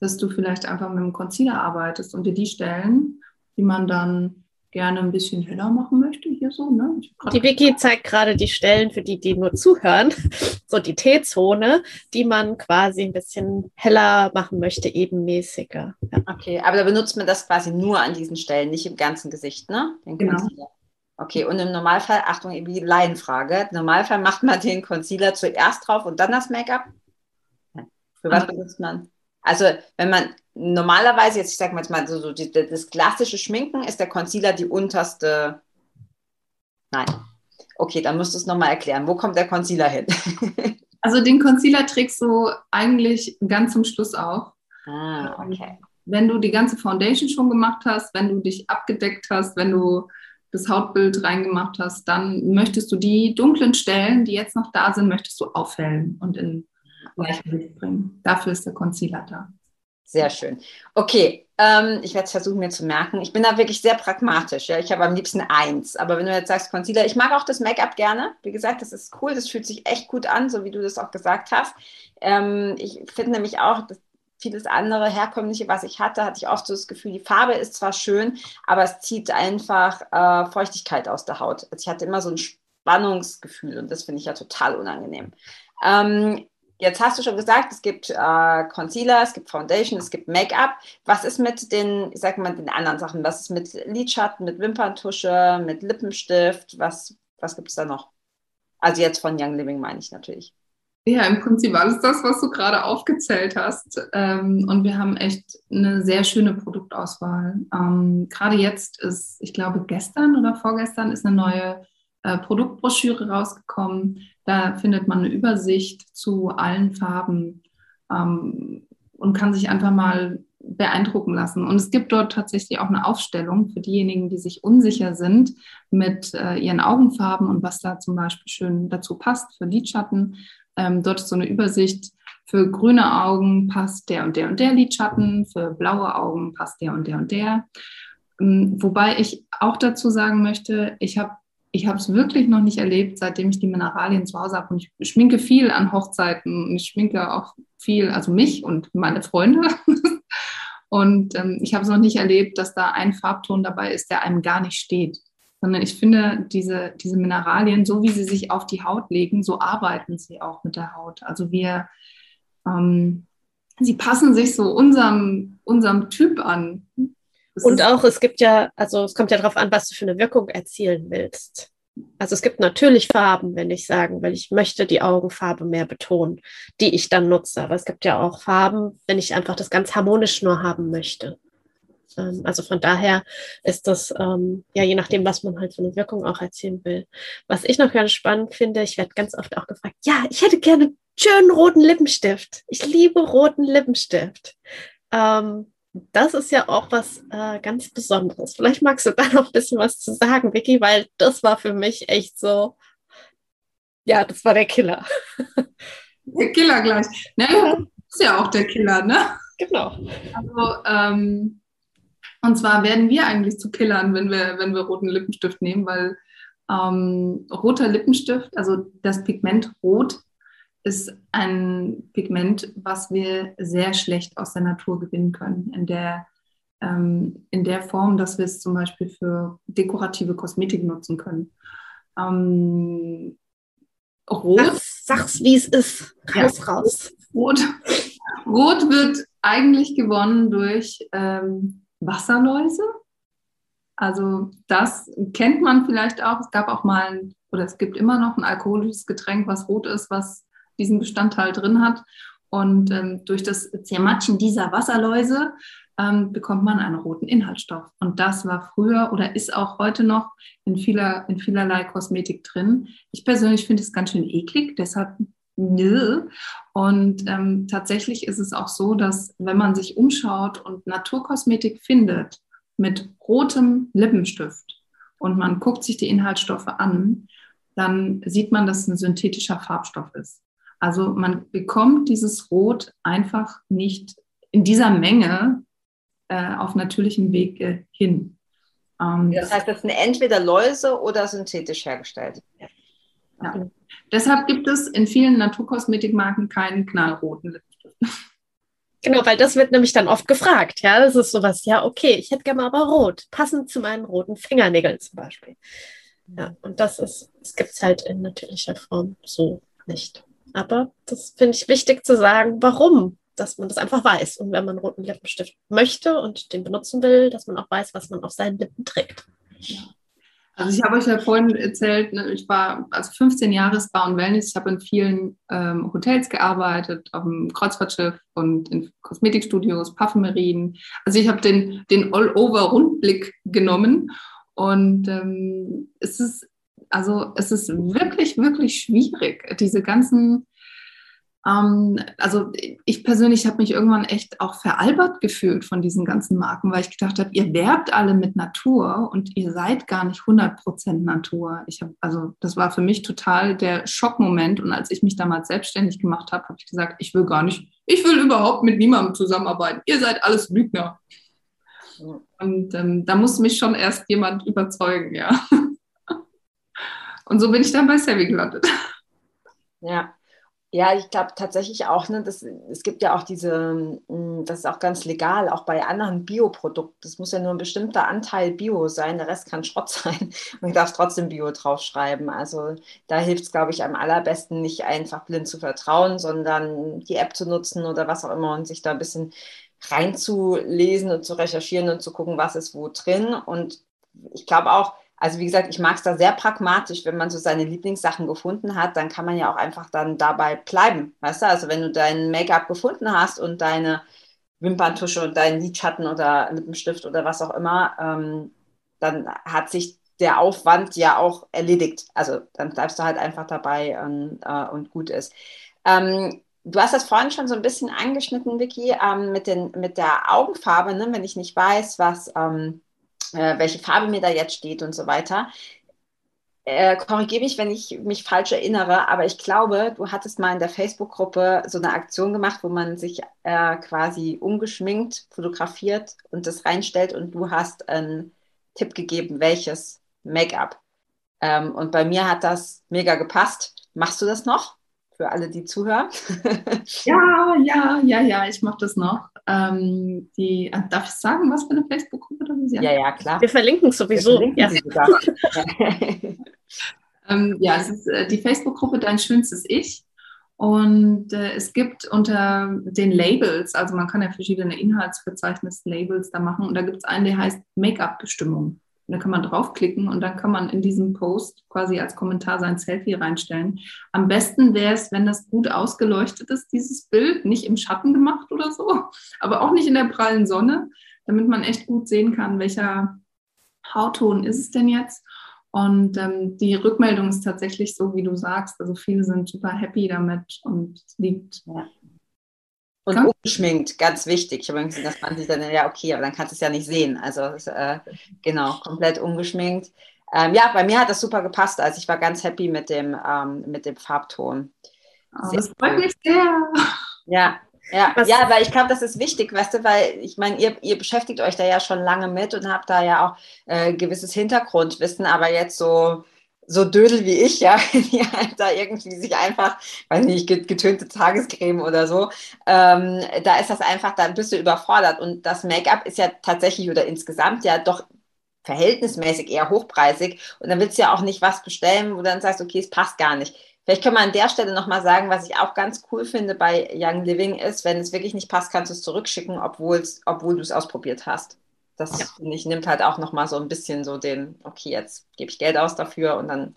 dass du vielleicht einfach mit einem Concealer arbeitest und dir die Stellen, die man dann gerne ein bisschen heller machen möchte, hier so. Ne? Die Vicky zeigt gerade die Stellen für die, die nur zuhören, so die T-Zone, die man quasi ein bisschen heller machen möchte, ebenmäßiger. Ja. Okay, aber da benutzt man das quasi nur an diesen Stellen, nicht im ganzen Gesicht, ne? Den genau. Concealer. Okay, und im Normalfall, Achtung, wie Laienfrage, im Normalfall macht man den Concealer zuerst drauf und dann das Make-up? Für was benutzt man? Also, wenn man normalerweise, jetzt ich sage mal jetzt mal so, so die, das klassische Schminken, ist der Concealer die unterste. Nein. Okay, dann musst du es nochmal erklären. Wo kommt der Concealer hin? also, den Concealer trägst du eigentlich ganz zum Schluss auch. Ah, okay. Wenn du die ganze Foundation schon gemacht hast, wenn du dich abgedeckt hast, wenn du das Hautbild reingemacht hast, dann möchtest du die dunklen Stellen, die jetzt noch da sind, möchtest du aufhellen und in Gleichgewicht bringen. Dafür ist der Concealer da. Sehr schön. Okay, ähm, ich werde es versuchen, mir zu merken. Ich bin da wirklich sehr pragmatisch. Ja? Ich habe am liebsten eins. Aber wenn du jetzt sagst Concealer, ich mag auch das Make-up gerne. Wie gesagt, das ist cool. Das fühlt sich echt gut an, so wie du das auch gesagt hast. Ähm, ich finde nämlich auch, das, vieles andere herkömmliche, was ich hatte, hatte ich oft so das Gefühl, die Farbe ist zwar schön, aber es zieht einfach äh, Feuchtigkeit aus der Haut. Also ich hatte immer so ein Spannungsgefühl und das finde ich ja total unangenehm. Ähm, jetzt hast du schon gesagt, es gibt äh, Concealer, es gibt Foundation, es gibt Make-up. Was ist mit den, ich sag mal, den anderen Sachen? Was ist mit Lidschatten, mit Wimperntusche, mit Lippenstift? Was, was gibt es da noch? Also jetzt von Young Living meine ich natürlich. Ja, im Prinzip alles das, was du gerade aufgezählt hast. Ähm, und wir haben echt eine sehr schöne Produktauswahl. Ähm, gerade jetzt ist, ich glaube, gestern oder vorgestern ist eine neue äh, Produktbroschüre rausgekommen. Da findet man eine Übersicht zu allen Farben ähm, und kann sich einfach mal beeindrucken lassen. Und es gibt dort tatsächlich auch eine Aufstellung für diejenigen, die sich unsicher sind mit äh, ihren Augenfarben und was da zum Beispiel schön dazu passt für Lidschatten. Ähm, dort ist so eine Übersicht. Für grüne Augen passt der und der und der Lidschatten, für blaue Augen passt der und der und der. Ähm, wobei ich auch dazu sagen möchte, ich habe ich habe es wirklich noch nicht erlebt, seitdem ich die Mineralien zu Hause habe. Und ich schminke viel an Hochzeiten und ich schminke auch viel, also mich und meine Freunde. und ähm, ich habe es noch nicht erlebt, dass da ein Farbton dabei ist, der einem gar nicht steht. Sondern ich finde, diese, diese Mineralien, so wie sie sich auf die Haut legen, so arbeiten sie auch mit der Haut. Also wir, ähm, sie passen sich so unserem, unserem Typ an. Das und auch, es gibt ja, also es kommt ja darauf an, was du für eine Wirkung erzielen willst. Also es gibt natürlich Farben, wenn ich sagen will, ich möchte die Augenfarbe mehr betonen, die ich dann nutze. Aber es gibt ja auch Farben, wenn ich einfach das ganz harmonisch nur haben möchte. Ähm, also von daher ist das, ähm, ja, je nachdem, was man halt für eine Wirkung auch erzielen will. Was ich noch ganz spannend finde, ich werde ganz oft auch gefragt, ja, ich hätte gerne einen schönen roten Lippenstift. Ich liebe roten Lippenstift. Ähm, das ist ja auch was äh, ganz Besonderes. Vielleicht magst du da noch ein bisschen was zu sagen, Vicky, weil das war für mich echt so, ja, das war der Killer. Der Killer gleich. Ne? Ja. Ist ja auch der Killer, ne? Genau. Also, ähm, und zwar werden wir eigentlich zu Killern, wenn wir, wenn wir roten Lippenstift nehmen, weil ähm, roter Lippenstift, also das Pigment Rot, ist ein Pigment, was wir sehr schlecht aus der Natur gewinnen können. In der, ähm, in der Form, dass wir es zum Beispiel für dekorative Kosmetik nutzen können. Ähm, Rot. Sag's, sag's, wie es ist. Raus, ja, raus. Rot, Rot wird eigentlich gewonnen durch ähm, Wasserläuse. Also das kennt man vielleicht auch. Es gab auch mal ein, oder es gibt immer noch ein alkoholisches Getränk, was rot ist, was diesen Bestandteil drin hat. Und ähm, durch das Zermatschen dieser Wasserläuse ähm, bekommt man einen roten Inhaltsstoff. Und das war früher oder ist auch heute noch in, vieler, in vielerlei Kosmetik drin. Ich persönlich finde es ganz schön eklig, deshalb nö. Und ähm, tatsächlich ist es auch so, dass wenn man sich umschaut und Naturkosmetik findet mit rotem Lippenstift und man guckt sich die Inhaltsstoffe an, dann sieht man, dass es ein synthetischer Farbstoff ist. Also man bekommt dieses Rot einfach nicht in dieser Menge äh, auf natürlichem Weg äh, hin. Ähm, das heißt, das sind entweder Läuse oder synthetisch hergestellt. Ja. Ja. Deshalb gibt es in vielen Naturkosmetikmarken keinen knallroten Lippenstift. Genau, weil das wird nämlich dann oft gefragt. Ja, das ist sowas, ja, okay, ich hätte gerne aber rot, passend zu meinen roten Fingernägeln zum Beispiel. Ja, und das ist, es gibt es halt in natürlicher Form so nicht. Aber das finde ich wichtig zu sagen, warum, dass man das einfach weiß. Und wenn man roten Lippenstift möchte und den benutzen will, dass man auch weiß, was man auf seinen Lippen trägt. Also ich habe euch ja vorhin erzählt, ne, ich war also 15 Jahre Spa und Wellness. Ich habe in vielen ähm, Hotels gearbeitet, auf dem Kreuzfahrtschiff und in Kosmetikstudios, Parfümerien. Also ich habe den, den All-Over-Rundblick genommen und ähm, es ist also es ist wirklich, wirklich schwierig, diese ganzen, ähm, also ich persönlich habe mich irgendwann echt auch veralbert gefühlt von diesen ganzen Marken, weil ich gedacht habe, ihr werbt alle mit Natur und ihr seid gar nicht 100% Natur. Ich habe, also das war für mich total der Schockmoment und als ich mich damals selbstständig gemacht habe, habe ich gesagt, ich will gar nicht, ich will überhaupt mit niemandem zusammenarbeiten. Ihr seid alles Lügner. Und ähm, da muss mich schon erst jemand überzeugen, ja. Und so bin ich dann bei Savvy gelandet. Ja. Ja, ich glaube tatsächlich auch, ne, das, es gibt ja auch diese, hm, das ist auch ganz legal, auch bei anderen Bioprodukten. Es muss ja nur ein bestimmter Anteil Bio sein, der Rest kann Schrott sein. Ich darf trotzdem Bio draufschreiben. Also da hilft es, glaube ich, am allerbesten, nicht einfach blind zu vertrauen, sondern die App zu nutzen oder was auch immer und sich da ein bisschen reinzulesen und zu recherchieren und zu gucken, was ist wo drin. Und ich glaube auch, Also wie gesagt, ich mag es da sehr pragmatisch, wenn man so seine Lieblingssachen gefunden hat, dann kann man ja auch einfach dann dabei bleiben. Weißt du, also wenn du dein Make-up gefunden hast und deine Wimperntusche und deinen Lidschatten oder Lippenstift oder was auch immer, ähm, dann hat sich der Aufwand ja auch erledigt. Also dann bleibst du halt einfach dabei und, äh, und gut ist. Ähm, du hast das vorhin schon so ein bisschen angeschnitten, Vicky, ähm, mit, den, mit der Augenfarbe, ne? wenn ich nicht weiß, was ähm, äh, welche Farbe mir da jetzt steht und so weiter. Äh, Korrigiere mich, wenn ich mich falsch erinnere, aber ich glaube, du hattest mal in der Facebook-Gruppe so eine Aktion gemacht, wo man sich äh, quasi ungeschminkt fotografiert und das reinstellt und du hast einen Tipp gegeben, welches Make-up. Ähm, und bei mir hat das mega gepasst. Machst du das noch? Für alle, die zuhören. ja, ja, ja, ja, ich mache das noch. Ähm, die, äh, darf ich sagen, was für eine Facebook-Gruppe das ist? Ja, ja, ja, klar. Wir verlinken sowieso. Wir verlinken ja. ähm, ja, es ist äh, die Facebook-Gruppe Dein schönstes Ich. Und äh, es gibt unter den Labels, also man kann ja verschiedene Inhaltsverzeichnis-Labels da machen. Und da gibt es einen, der heißt Make-up-Bestimmung. Da kann man draufklicken und dann kann man in diesem Post quasi als Kommentar sein Selfie reinstellen. Am besten wäre es, wenn das gut ausgeleuchtet ist, dieses Bild, nicht im Schatten gemacht oder so, aber auch nicht in der prallen Sonne, damit man echt gut sehen kann, welcher Hautton ist es denn jetzt. Und ähm, die Rückmeldung ist tatsächlich so, wie du sagst. Also viele sind super happy damit und es liegt ja. Und ja. ungeschminkt, ganz wichtig. Ich habe gesehen, dass man sich dann, ja, okay, aber dann kannst du es ja nicht sehen. Also, äh, genau, komplett ungeschminkt. Ähm, ja, bei mir hat das super gepasst. Also, ich war ganz happy mit dem, ähm, mit dem Farbton. Oh, das freut mich sehr. Ja, ja, ja, weil ich glaube, das ist wichtig, weißt du, weil ich meine, ihr, ihr beschäftigt euch da ja schon lange mit und habt da ja auch äh, gewisses Hintergrundwissen, aber jetzt so so Dödel wie ich, ja, die halt da irgendwie sich einfach, weiß nicht, getönte Tagescreme oder so, ähm, da ist das einfach, dann bist du überfordert. Und das Make-up ist ja tatsächlich oder insgesamt ja doch verhältnismäßig eher hochpreisig. Und dann willst du ja auch nicht was bestellen, wo du dann sagst, okay, es passt gar nicht. Vielleicht können wir an der Stelle nochmal sagen, was ich auch ganz cool finde bei Young Living ist, wenn es wirklich nicht passt, kannst du es zurückschicken, obwohl du es ausprobiert hast. Das ja. finde ich nimmt halt auch nochmal so ein bisschen so den, okay, jetzt gebe ich Geld aus dafür und dann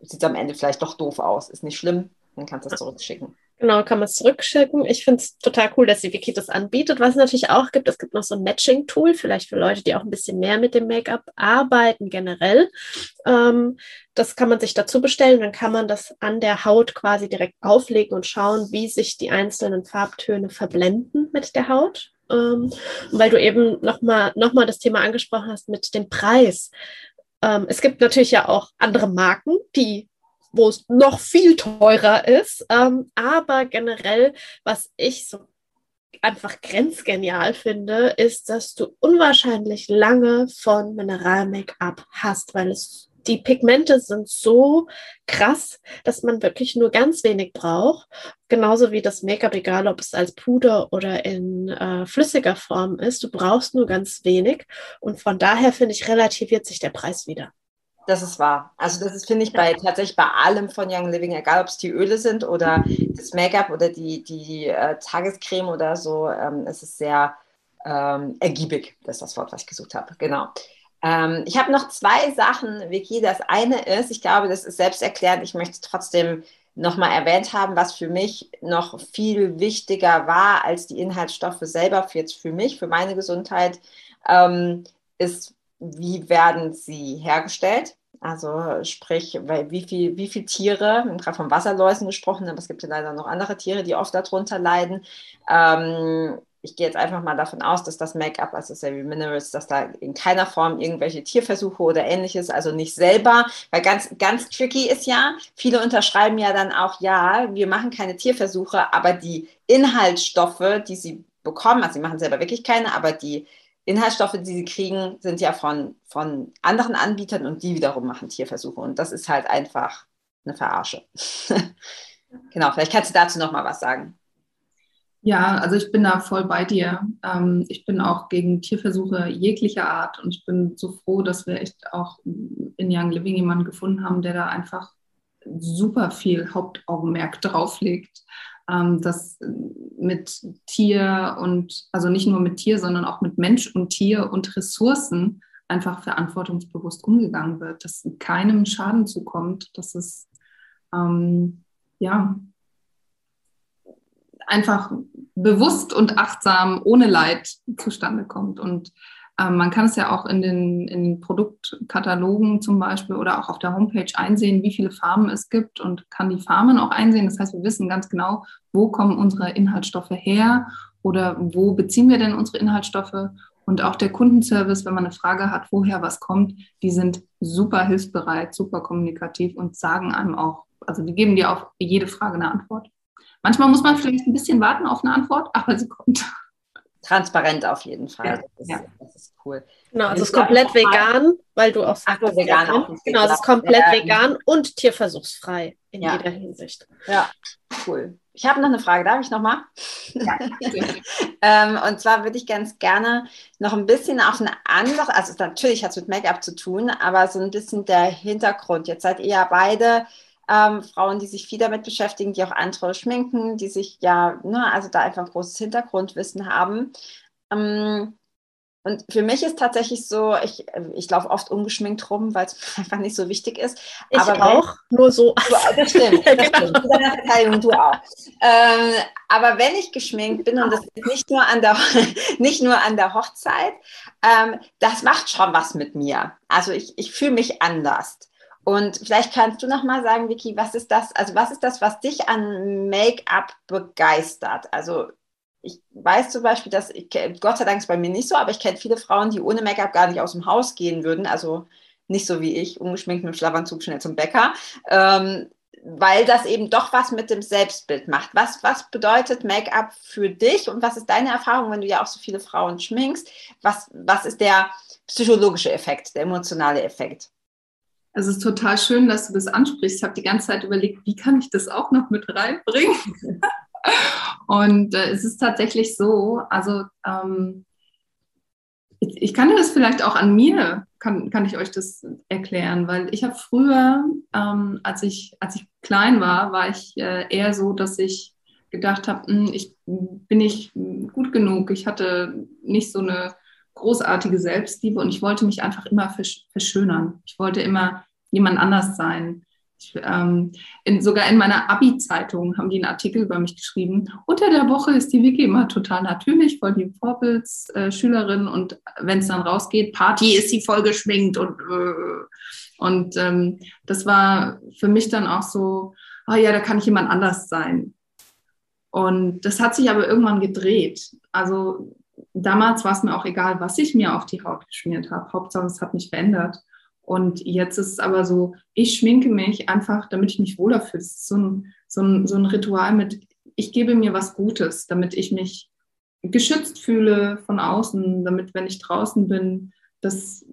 sieht es am Ende vielleicht doch doof aus. Ist nicht schlimm, dann kannst du es zurückschicken. Genau, kann man es zurückschicken. Ich finde es total cool, dass die Wiki das anbietet. Was es natürlich auch gibt, es gibt noch so ein Matching-Tool, vielleicht für Leute, die auch ein bisschen mehr mit dem Make-up arbeiten generell. Ähm, das kann man sich dazu bestellen, dann kann man das an der Haut quasi direkt auflegen und schauen, wie sich die einzelnen Farbtöne verblenden mit der Haut. Ähm, weil du eben nochmal noch mal das Thema angesprochen hast mit dem Preis. Ähm, es gibt natürlich ja auch andere Marken, die wo es noch viel teurer ist. Ähm, aber generell, was ich so einfach grenzgenial finde, ist, dass du unwahrscheinlich lange von Mineral-Make-up hast, weil es die Pigmente sind so krass, dass man wirklich nur ganz wenig braucht. Genauso wie das Make-up, egal ob es als Puder oder in äh, flüssiger Form ist. Du brauchst nur ganz wenig. Und von daher finde ich, relativiert sich der Preis wieder. Das ist wahr. Also das ist, finde ich, bei tatsächlich bei allem von Young Living, egal ob es die Öle sind oder das Make-up oder die, die äh, Tagescreme oder so, ähm, es ist sehr ähm, ergiebig. Das ist das Wort, was ich gesucht habe. Genau. Ähm, ich habe noch zwei Sachen, Vicky. Das eine ist, ich glaube, das ist selbsterklärend. Ich möchte trotzdem nochmal erwähnt haben, was für mich noch viel wichtiger war als die Inhaltsstoffe selber, für jetzt für mich, für meine Gesundheit, ähm, ist, wie werden sie hergestellt? Also sprich, wie viel, wie viel Tiere, wir haben gerade von Wasserläusen gesprochen, aber es gibt ja leider noch andere Tiere, die oft darunter leiden. Ähm, ich gehe jetzt einfach mal davon aus, dass das Make-up, also Savvy Minerals, dass da in keiner Form irgendwelche Tierversuche oder ähnliches, also nicht selber, weil ganz, ganz tricky ist ja, viele unterschreiben ja dann auch, ja, wir machen keine Tierversuche, aber die Inhaltsstoffe, die sie bekommen, also sie machen selber wirklich keine, aber die Inhaltsstoffe, die sie kriegen, sind ja von, von anderen Anbietern und die wiederum machen Tierversuche und das ist halt einfach eine Verarsche. genau, vielleicht kannst du dazu noch mal was sagen. Ja, also ich bin da voll bei dir. Ähm, ich bin auch gegen Tierversuche jeglicher Art und ich bin so froh, dass wir echt auch in Young Living jemanden gefunden haben, der da einfach super viel Hauptaugenmerk drauf legt, ähm, dass mit Tier und also nicht nur mit Tier, sondern auch mit Mensch und Tier und Ressourcen einfach verantwortungsbewusst umgegangen wird, dass keinem Schaden zukommt, dass es ähm, ja einfach bewusst und achtsam ohne Leid zustande kommt. Und ähm, man kann es ja auch in den, in den Produktkatalogen zum Beispiel oder auch auf der Homepage einsehen, wie viele Farben es gibt und kann die Farben auch einsehen. Das heißt, wir wissen ganz genau, wo kommen unsere Inhaltsstoffe her oder wo beziehen wir denn unsere Inhaltsstoffe. Und auch der Kundenservice, wenn man eine Frage hat, woher was kommt, die sind super hilfsbereit, super kommunikativ und sagen einem auch, also die geben dir auf jede Frage eine Antwort. Manchmal muss man vielleicht ein bisschen warten auf eine Antwort, aber sie kommt transparent auf jeden Fall. Ja, das, ist, ja. das ist cool. Genau, also es ist komplett vegan, weil du auch sagst, Ach, vegan auch Genau, es ist komplett ja. vegan und tierversuchsfrei in ja. jeder Hinsicht. Ja, cool. Ich habe noch eine Frage, darf ich noch mal? Ja, ähm, und zwar würde ich ganz gerne noch ein bisschen auf eine andere, also natürlich hat es mit Make-up zu tun, aber so ein bisschen der Hintergrund. Jetzt seid ihr ja beide ähm, Frauen, die sich viel damit beschäftigen, die auch andere schminken, die sich ja, ne, also da einfach ein großes Hintergrundwissen haben. Ähm, und für mich ist tatsächlich so, ich, ich laufe oft ungeschminkt rum, weil es einfach nicht so wichtig ist. Ich aber auch, wenn, nur so. Das stimmt, das genau. stimmt. Zu deiner Verteidigung, du auch. Ähm, aber wenn ich geschminkt bin, und das ist nicht nur an der, nicht nur an der Hochzeit, ähm, das macht schon was mit mir. Also ich, ich fühle mich anders. Und vielleicht kannst du noch mal sagen, Vicky, was ist das? Also was ist das, was dich an Make-up begeistert? Also ich weiß zum Beispiel, dass ich, Gott sei Dank ist bei mir nicht so, aber ich kenne viele Frauen, die ohne Make-up gar nicht aus dem Haus gehen würden. Also nicht so wie ich, ungeschminkt mit dem Schlafanzug schnell zum Bäcker. Ähm, weil das eben doch was mit dem Selbstbild macht. Was, was bedeutet Make-up für dich und was ist deine Erfahrung, wenn du ja auch so viele Frauen schminkst? Was, was ist der psychologische Effekt, der emotionale Effekt? Also es ist total schön, dass du das ansprichst. Ich habe die ganze Zeit überlegt, wie kann ich das auch noch mit reinbringen? Und äh, es ist tatsächlich so, also ähm, ich, ich, kann dir das vielleicht auch an mir, kann, kann ich euch das erklären, weil ich habe früher, ähm, als, ich, als ich klein war, war ich äh, eher so, dass ich gedacht habe, hm, ich bin nicht gut genug, ich hatte nicht so eine großartige Selbstliebe und ich wollte mich einfach immer verschönern. Ich wollte immer jemand anders sein. Ich, ähm, in, sogar in meiner Abi-Zeitung haben die einen Artikel über mich geschrieben. Unter der Woche ist die Wiki immer total natürlich, voll die Vorbildsschülerin. Äh, und wenn es dann rausgeht, Party ist sie voll geschminkt. Und, äh, und ähm, das war für mich dann auch so, oh ja, da kann ich jemand anders sein. Und das hat sich aber irgendwann gedreht. Also damals war es mir auch egal, was ich mir auf die Haut geschmiert habe. Hauptsache, es hat mich verändert. Und jetzt ist es aber so, ich schminke mich einfach, damit ich mich wohler fühle. Es ist so ein, so, ein, so ein Ritual mit, ich gebe mir was Gutes, damit ich mich geschützt fühle von außen, damit, wenn ich draußen bin, dass,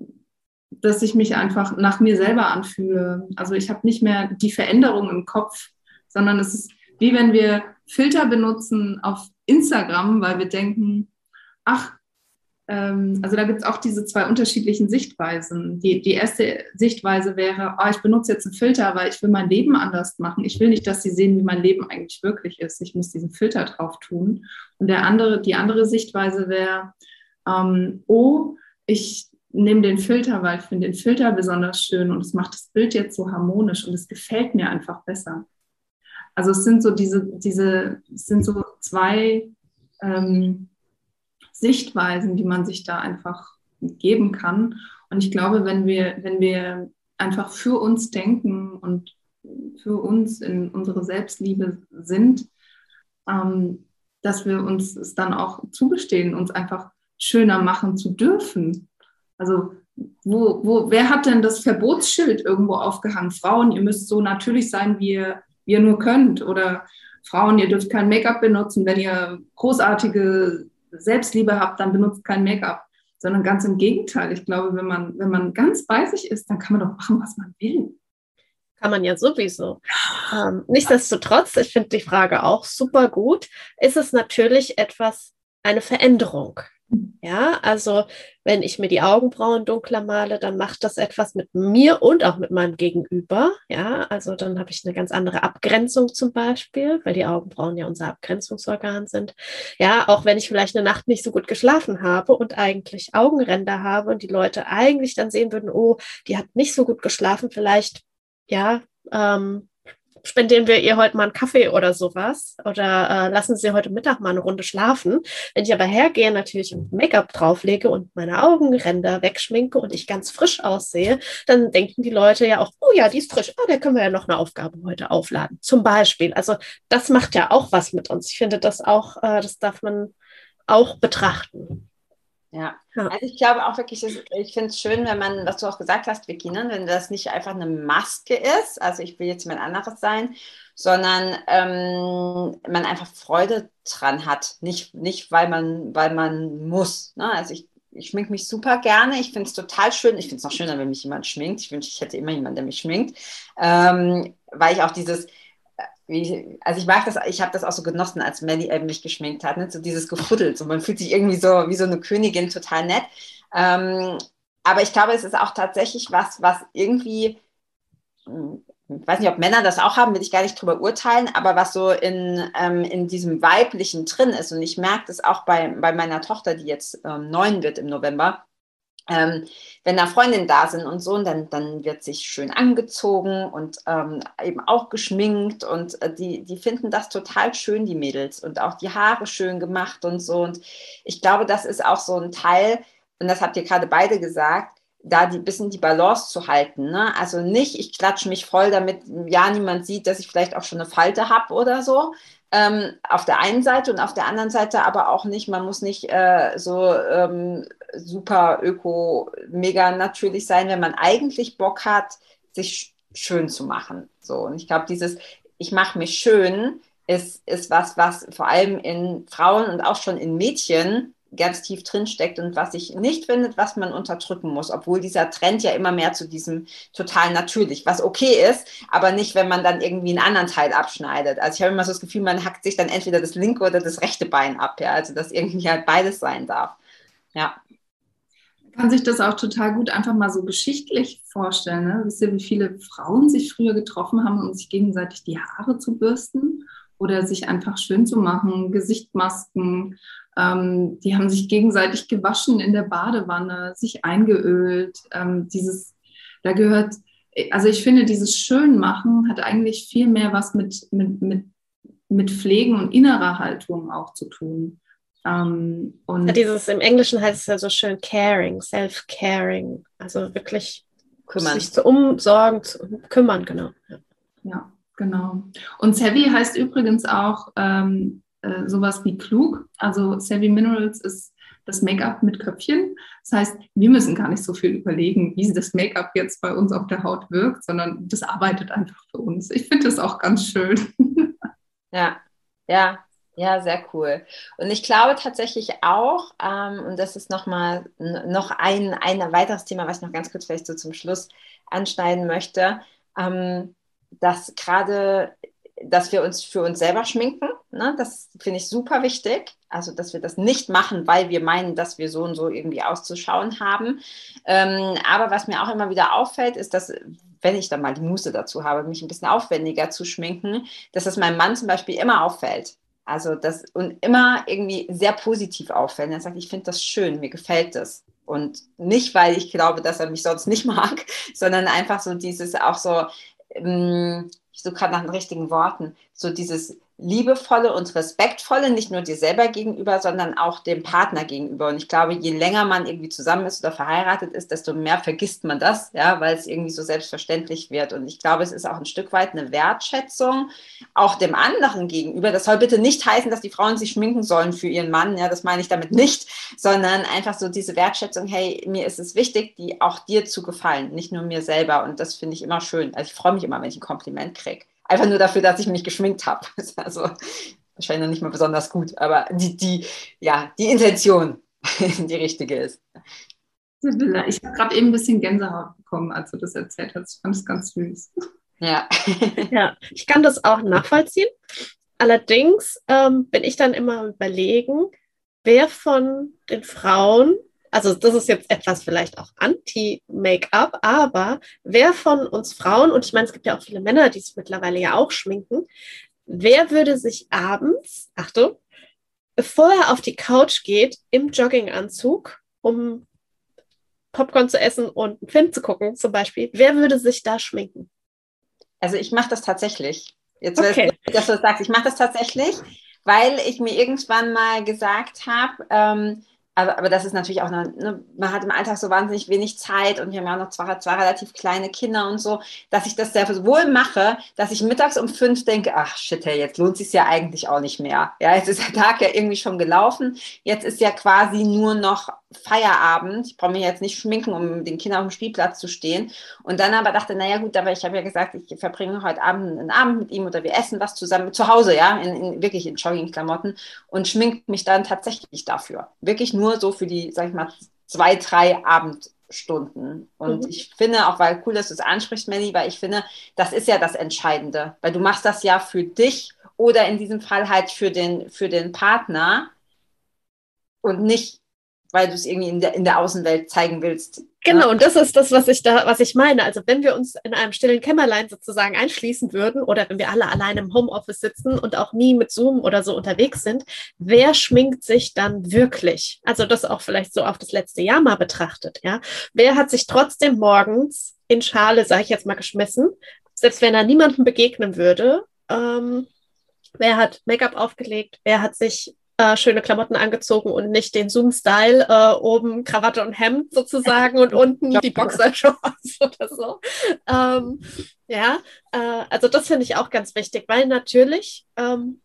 dass ich mich einfach nach mir selber anfühle. Also ich habe nicht mehr die Veränderung im Kopf, sondern es ist wie wenn wir Filter benutzen auf Instagram, weil wir denken, ach, also da gibt es auch diese zwei unterschiedlichen Sichtweisen. Die, die erste Sichtweise wäre, oh, ich benutze jetzt einen Filter, weil ich will mein Leben anders machen. Ich will nicht, dass sie sehen, wie mein Leben eigentlich wirklich ist. Ich muss diesen Filter drauf tun. Und der andere, die andere Sichtweise wäre, ähm, oh, ich nehme den Filter, weil ich finde den Filter besonders schön und es macht das Bild jetzt so harmonisch und es gefällt mir einfach besser. Also es sind so diese, diese, es sind so zwei ähm, Sichtweisen, die man sich da einfach geben kann. Und ich glaube, wenn wir, wenn wir einfach für uns denken und für uns in unsere Selbstliebe sind, ähm, dass wir uns es dann auch zugestehen, uns einfach schöner machen zu dürfen. Also wo, wo, wer hat denn das Verbotsschild irgendwo aufgehangen? Frauen, ihr müsst so natürlich sein, wie ihr, wie ihr nur könnt. Oder Frauen, ihr dürft kein Make-up benutzen, wenn ihr großartige Selbstliebe habt, dann benutzt kein Make-up, sondern ganz im Gegenteil. Ich glaube, wenn man, wenn man ganz bei sich ist, dann kann man doch machen, was man will. Kann man ja sowieso. Ähm, nichtsdestotrotz, ich finde die Frage auch super gut, ist es natürlich etwas, eine Veränderung. Ja, also wenn ich mir die Augenbrauen dunkler male, dann macht das etwas mit mir und auch mit meinem Gegenüber. Ja, also dann habe ich eine ganz andere Abgrenzung zum Beispiel, weil die Augenbrauen ja unser Abgrenzungsorgan sind. Ja, auch wenn ich vielleicht eine Nacht nicht so gut geschlafen habe und eigentlich Augenränder habe und die Leute eigentlich dann sehen würden, oh, die hat nicht so gut geschlafen, vielleicht ja, ähm, spendieren wir ihr heute mal einen Kaffee oder sowas oder äh, lassen sie heute Mittag mal eine Runde schlafen. Wenn ich aber hergehe natürlich Make-up drauflege und meine Augenränder wegschminke und ich ganz frisch aussehe, dann denken die Leute ja auch, oh ja, die ist frisch, oh, da können wir ja noch eine Aufgabe heute aufladen. Zum Beispiel. Also das macht ja auch was mit uns. Ich finde das auch, äh, das darf man auch betrachten. Ja. ja. also ich glaube auch wirklich, ich finde es schön, wenn man, was du auch gesagt hast, Vicky, ne, wenn das nicht einfach eine Maske ist, also ich will jetzt jemand anderes sein, sondern ähm, man einfach Freude dran hat. Nicht, nicht weil, man, weil man muss. Ne? Also ich, ich schminke mich super gerne. Ich finde es total schön. Ich finde es noch schöner, wenn mich jemand schminkt. Ich wünsche, ich hätte immer jemanden, der mich schminkt. Ähm, weil ich auch dieses, wie, also ich mag das, ich habe das auch so genossen, als Melly äh, mich geschminkt hat, ne? so dieses Gefuddelt, so man fühlt sich irgendwie so wie so eine Königin, total nett. Ähm, aber ich glaube, es ist auch tatsächlich was, was irgendwie, hm, ich weiß nicht, ob Männer das auch haben, will ich gar nicht drüber urteilen, aber was so in, ähm, in diesem Weiblichen drin ist. Und ich merke das auch bei, bei meiner Tochter, die jetzt ähm, neun wird im November ähm, wenn da Freundinnen da sind und so, und dann, dann wird sich schön angezogen und ähm, eben auch geschminkt und äh, die, die finden das total schön, die Mädels, und auch die Haare schön gemacht und so. Und ich glaube, das ist auch so ein Teil, und das habt ihr gerade beide gesagt, da die bisschen die Balance zu halten. Ne? Also nicht, ich klatsche mich voll, damit ja niemand sieht, dass ich vielleicht auch schon eine Falte habe oder so. Ähm, auf der einen Seite und auf der anderen Seite aber auch nicht, man muss nicht äh, so ähm, super öko, mega natürlich sein, wenn man eigentlich Bock hat, sich schön zu machen. So, und ich glaube, dieses Ich mache mich schön ist, ist was, was vor allem in Frauen und auch schon in Mädchen ganz tief drin steckt und was ich nicht finde, was man unterdrücken muss, obwohl dieser Trend ja immer mehr zu diesem total natürlich, was okay ist, aber nicht, wenn man dann irgendwie einen anderen Teil abschneidet. Also ich habe immer so das Gefühl, man hackt sich dann entweder das linke oder das rechte Bein ab, ja, also dass irgendwie halt beides sein darf. Ja kann sich das auch total gut einfach mal so geschichtlich vorstellen. Ne? Wisst ihr, wie viele Frauen sich früher getroffen haben, um sich gegenseitig die Haare zu bürsten oder sich einfach schön zu machen, Gesichtmasken. Ähm, die haben sich gegenseitig gewaschen in der Badewanne, sich eingeölt. Ähm, dieses, da gehört, also ich finde, dieses Schönmachen hat eigentlich viel mehr was mit, mit, mit, mit Pflegen und innerer Haltung auch zu tun. Ähm, und ja, dieses im Englischen heißt es ja so schön caring, self-caring, also wirklich kümmern. sich zu umsorgen, zu kümmern, genau. Ja. ja, genau. Und Savvy heißt übrigens auch ähm, äh, sowas wie klug. Also Savvy Minerals ist das Make-up mit Köpfchen. Das heißt, wir müssen gar nicht so viel überlegen, wie das Make-up jetzt bei uns auf der Haut wirkt, sondern das arbeitet einfach für uns. Ich finde das auch ganz schön. Ja, ja, ja, sehr cool. Und ich glaube tatsächlich auch, ähm, und das ist nochmal noch ein, ein weiteres Thema, was ich noch ganz kurz vielleicht so zum Schluss anschneiden möchte, ähm, dass gerade, dass wir uns für uns selber schminken, ne? das finde ich super wichtig. Also, dass wir das nicht machen, weil wir meinen, dass wir so und so irgendwie auszuschauen haben. Ähm, aber was mir auch immer wieder auffällt, ist, dass wenn ich dann mal die Muße dazu habe, mich ein bisschen aufwendiger zu schminken, dass das meinem Mann zum Beispiel immer auffällt. Also das und immer irgendwie sehr positiv auffällt. Er sagt, ich finde das schön, mir gefällt das. Und nicht, weil ich glaube, dass er mich sonst nicht mag, sondern einfach so dieses auch so, ich suche gerade nach den richtigen Worten, so dieses liebevolle und respektvolle, nicht nur dir selber gegenüber, sondern auch dem Partner gegenüber. Und ich glaube, je länger man irgendwie zusammen ist oder verheiratet ist, desto mehr vergisst man das, ja, weil es irgendwie so selbstverständlich wird. Und ich glaube, es ist auch ein Stück weit eine Wertschätzung, auch dem anderen gegenüber. Das soll bitte nicht heißen, dass die Frauen sich schminken sollen für ihren Mann, ja, das meine ich damit nicht, sondern einfach so diese Wertschätzung, hey, mir ist es wichtig, die auch dir zu gefallen, nicht nur mir selber. Und das finde ich immer schön. Also ich freue mich immer, wenn ich ein Kompliment kriege. Einfach nur dafür, dass ich mich geschminkt habe. Also wahrscheinlich noch nicht mal besonders gut, aber die, die, ja, die Intention die richtige ist. Ich habe gerade eben ein bisschen Gänsehaut bekommen, als du das erzählt hast. Ich fand es ganz süß. Ja. ja, ich kann das auch nachvollziehen. Allerdings ähm, bin ich dann immer überlegen, wer von den Frauen, also das ist jetzt etwas vielleicht auch anti-Make-up, aber wer von uns Frauen, und ich meine, es gibt ja auch viele Männer, die es mittlerweile ja auch schminken, wer würde sich abends, Achtung, bevor er auf die Couch geht, im Jogginganzug, um Popcorn zu essen und einen Film zu gucken, zum Beispiel, wer würde sich da schminken? Also ich mache das tatsächlich. Jetzt, okay. dass du das sagst, ich mache das tatsächlich, weil ich mir irgendwann mal gesagt habe, ähm, aber, aber das ist natürlich auch, eine, ne, man hat im Alltag so wahnsinnig wenig Zeit und wir haben ja auch noch zwei, zwei relativ kleine Kinder und so, dass ich das sehr wohl mache, dass ich mittags um fünf denke, ach shit, hey, jetzt lohnt sich ja eigentlich auch nicht mehr. Ja, jetzt ist der Tag ja irgendwie schon gelaufen. Jetzt ist ja quasi nur noch Feierabend. Ich brauche mich jetzt nicht schminken, um den Kindern auf dem Spielplatz zu stehen. Und dann aber dachte, naja gut, aber ich habe ja gesagt, ich verbringe heute Abend einen Abend mit ihm oder wir essen was zusammen zu Hause, ja, in, in wirklich in Joggingklamotten und schminkt mich dann tatsächlich dafür. Wirklich nur so für die, sag ich mal, zwei, drei Abendstunden. Und mhm. ich finde auch, weil cool, dass du es ansprichst, Melly, weil ich finde, das ist ja das Entscheidende, weil du machst das ja für dich oder in diesem Fall halt für den, für den Partner und nicht weil du es irgendwie in der, in der Außenwelt zeigen willst. Genau, und das ist das, was ich da, was ich meine. Also wenn wir uns in einem stillen Kämmerlein sozusagen einschließen würden oder wenn wir alle allein im Homeoffice sitzen und auch nie mit Zoom oder so unterwegs sind, wer schminkt sich dann wirklich? Also das auch vielleicht so auf das letzte Jahr mal betrachtet, ja. Wer hat sich trotzdem morgens in Schale, sage ich jetzt mal, geschmissen, selbst wenn er niemandem begegnen würde? Ähm, wer hat Make-up aufgelegt? Wer hat sich äh, schöne Klamotten angezogen und nicht den Zoom-Style, äh, oben Krawatte und Hemd sozusagen und unten die Boxershorts oder so. Ähm, ja, äh, also das finde ich auch ganz wichtig, weil natürlich, ähm,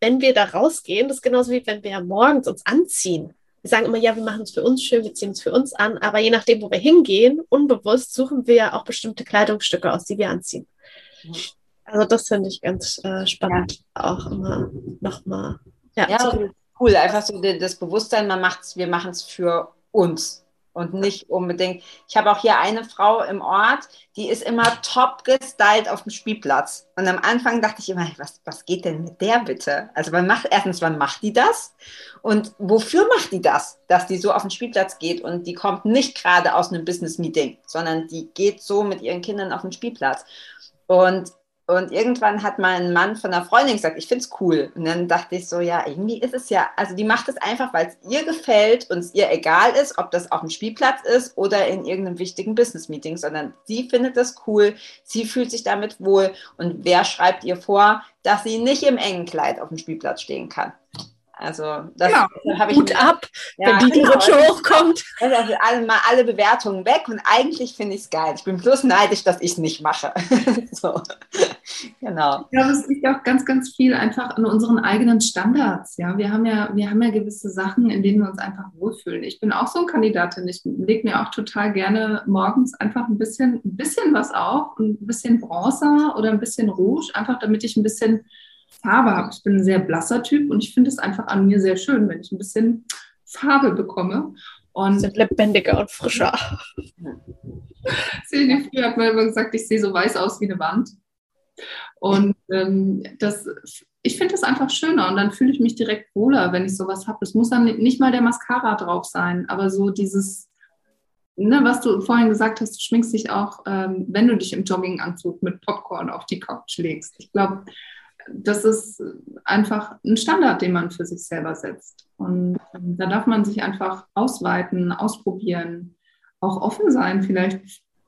wenn wir da rausgehen, das ist genauso wie wenn wir morgens uns anziehen. Wir sagen immer, ja, wir machen es für uns schön, wir ziehen es für uns an, aber je nachdem, wo wir hingehen, unbewusst suchen wir ja auch bestimmte Kleidungsstücke aus, die wir anziehen. Also das finde ich ganz äh, spannend, ja. auch immer nochmal ja, ja cool. Einfach so das Bewusstsein, man macht's, wir machen es für uns und nicht unbedingt. Ich habe auch hier eine Frau im Ort, die ist immer top gestylt auf dem Spielplatz. Und am Anfang dachte ich immer, was, was geht denn mit der bitte? Also man macht erstens, wann macht die das? Und wofür macht die das, dass die so auf den Spielplatz geht und die kommt nicht gerade aus einem Business-Meeting, sondern die geht so mit ihren Kindern auf den Spielplatz. Und und irgendwann hat mein Mann von einer Freundin gesagt, ich finde es cool. Und dann dachte ich so, ja, irgendwie ist es ja, also die macht es einfach, weil es ihr gefällt und es ihr egal ist, ob das auf dem Spielplatz ist oder in irgendeinem wichtigen Business-Meeting, sondern sie findet das cool, sie fühlt sich damit wohl. Und wer schreibt ihr vor, dass sie nicht im engen Kleid auf dem Spielplatz stehen kann? Also das ja, habe ich. Gut ab, ja, wenn die genau, Rutsche hochkommt. Also alle, mal alle Bewertungen weg und eigentlich finde ich es geil. Ich bin bloß neidisch, dass ich es nicht mache. so. Genau. Ich glaube, es liegt auch ganz, ganz viel einfach an unseren eigenen Standards. Ja, wir haben ja, wir haben ja gewisse Sachen, in denen wir uns einfach wohlfühlen. Ich bin auch so ein Kandidatin. Ich lege mir auch total gerne morgens einfach ein bisschen, ein bisschen was auf, ein bisschen Bronzer oder ein bisschen Rouge, einfach damit ich ein bisschen Farbe habe. Ich bin ein sehr blasser Typ und ich finde es einfach an mir sehr schön, wenn ich ein bisschen Farbe bekomme. Und sind lebendiger und frischer. Silvia früher hat mal immer gesagt, ich sehe so weiß aus wie eine Wand. Und ähm, das, ich finde das einfach schöner und dann fühle ich mich direkt wohler, wenn ich sowas habe. Es muss dann nicht mal der Mascara drauf sein, aber so dieses, ne, was du vorhin gesagt hast, du schminkst dich auch, ähm, wenn du dich im Jogginganzug mit Popcorn auf die Couch legst. Ich glaube, das ist einfach ein Standard, den man für sich selber setzt. Und ähm, da darf man sich einfach ausweiten, ausprobieren, auch offen sein. Vielleicht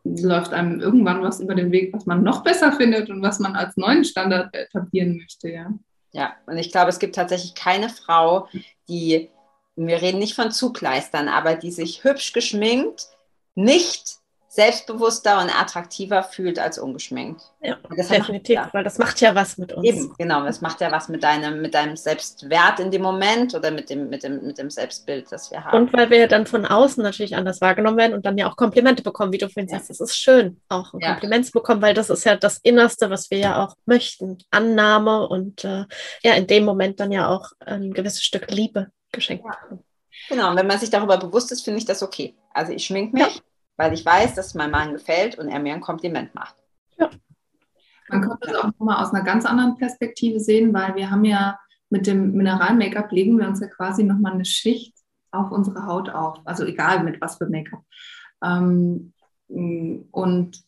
läuft einem irgendwann was über den Weg, was man noch besser findet und was man als neuen Standard etablieren möchte. Ja, ja und ich glaube, es gibt tatsächlich keine Frau, die, wir reden nicht von Zugleistern, aber die sich hübsch geschminkt nicht selbstbewusster und attraktiver fühlt als ungeschminkt. Ja, definitiv, ja. weil das macht ja was mit uns. Eben, genau, das macht ja was mit deinem, mit deinem Selbstwert in dem Moment oder mit dem, mit, dem, mit dem Selbstbild, das wir haben. Und weil wir dann von außen natürlich anders wahrgenommen werden und dann ja auch Komplimente bekommen, wie du vorhin ja. sagst, das ist schön, auch ein ja. Kompliment zu bekommen, weil das ist ja das Innerste, was wir ja auch möchten. Annahme und äh, ja, in dem Moment dann ja auch ein gewisses Stück Liebe geschenkt bekommen. Genau, und wenn man sich darüber bewusst ist, finde ich das okay. Also ich schminke mich weil ich weiß, dass es meinem Mann gefällt und er mir ein Kompliment macht. Ja. Man könnte es auch nochmal aus einer ganz anderen Perspektive sehen, weil wir haben ja mit dem Mineral-Make-up legen wir uns ja quasi nochmal eine Schicht auf unsere Haut auf. Also egal mit was für Make-up. Ähm, und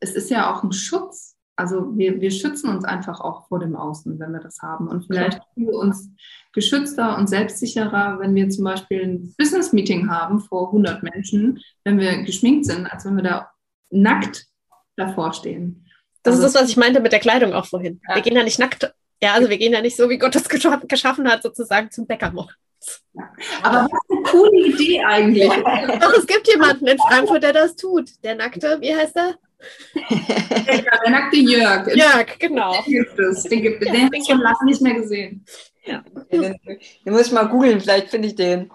es ist ja auch ein Schutz. Also wir, wir schützen uns einfach auch vor dem Außen, wenn wir das haben. Und vielleicht fühlen wir uns geschützter und selbstsicherer, wenn wir zum Beispiel ein Business-Meeting haben vor 100 Menschen, wenn wir geschminkt sind, als wenn wir da nackt davor stehen. Das also, ist das, was ich meinte mit der Kleidung auch vorhin. Ja. Wir gehen ja nicht nackt, ja, also wir gehen ja nicht so, wie Gott das geschaffen hat, sozusagen zum Bäcker morgens. Ja. Aber was eine coole Idee eigentlich. Doch, es gibt jemanden in Frankfurt, der das tut. Der nackte, wie heißt er? ja, der nackte Jörg. Jörg, genau. Den gibt es. Den gibt es. Den, den habe ich schon lange nicht mehr gesehen. Ja. Den, den muss ich mal googeln, vielleicht finde ich den.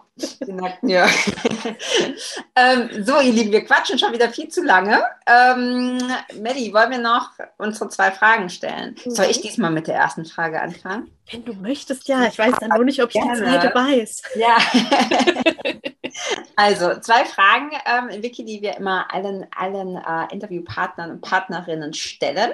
Den nackten Jörg. ähm, so, ihr Lieben, wir quatschen schon wieder viel zu lange. Ähm, Melli, wollen wir noch unsere zwei Fragen stellen? Soll ich diesmal mit der ersten Frage anfangen? Wenn du möchtest, ja. Ich weiß dann nur nicht, ob ich Gerne. die zweite weiß. Ja. also, zwei Fragen, ähm, Vicky, die wir immer allen, allen äh, Interviewpartnern und Partnerinnen stellen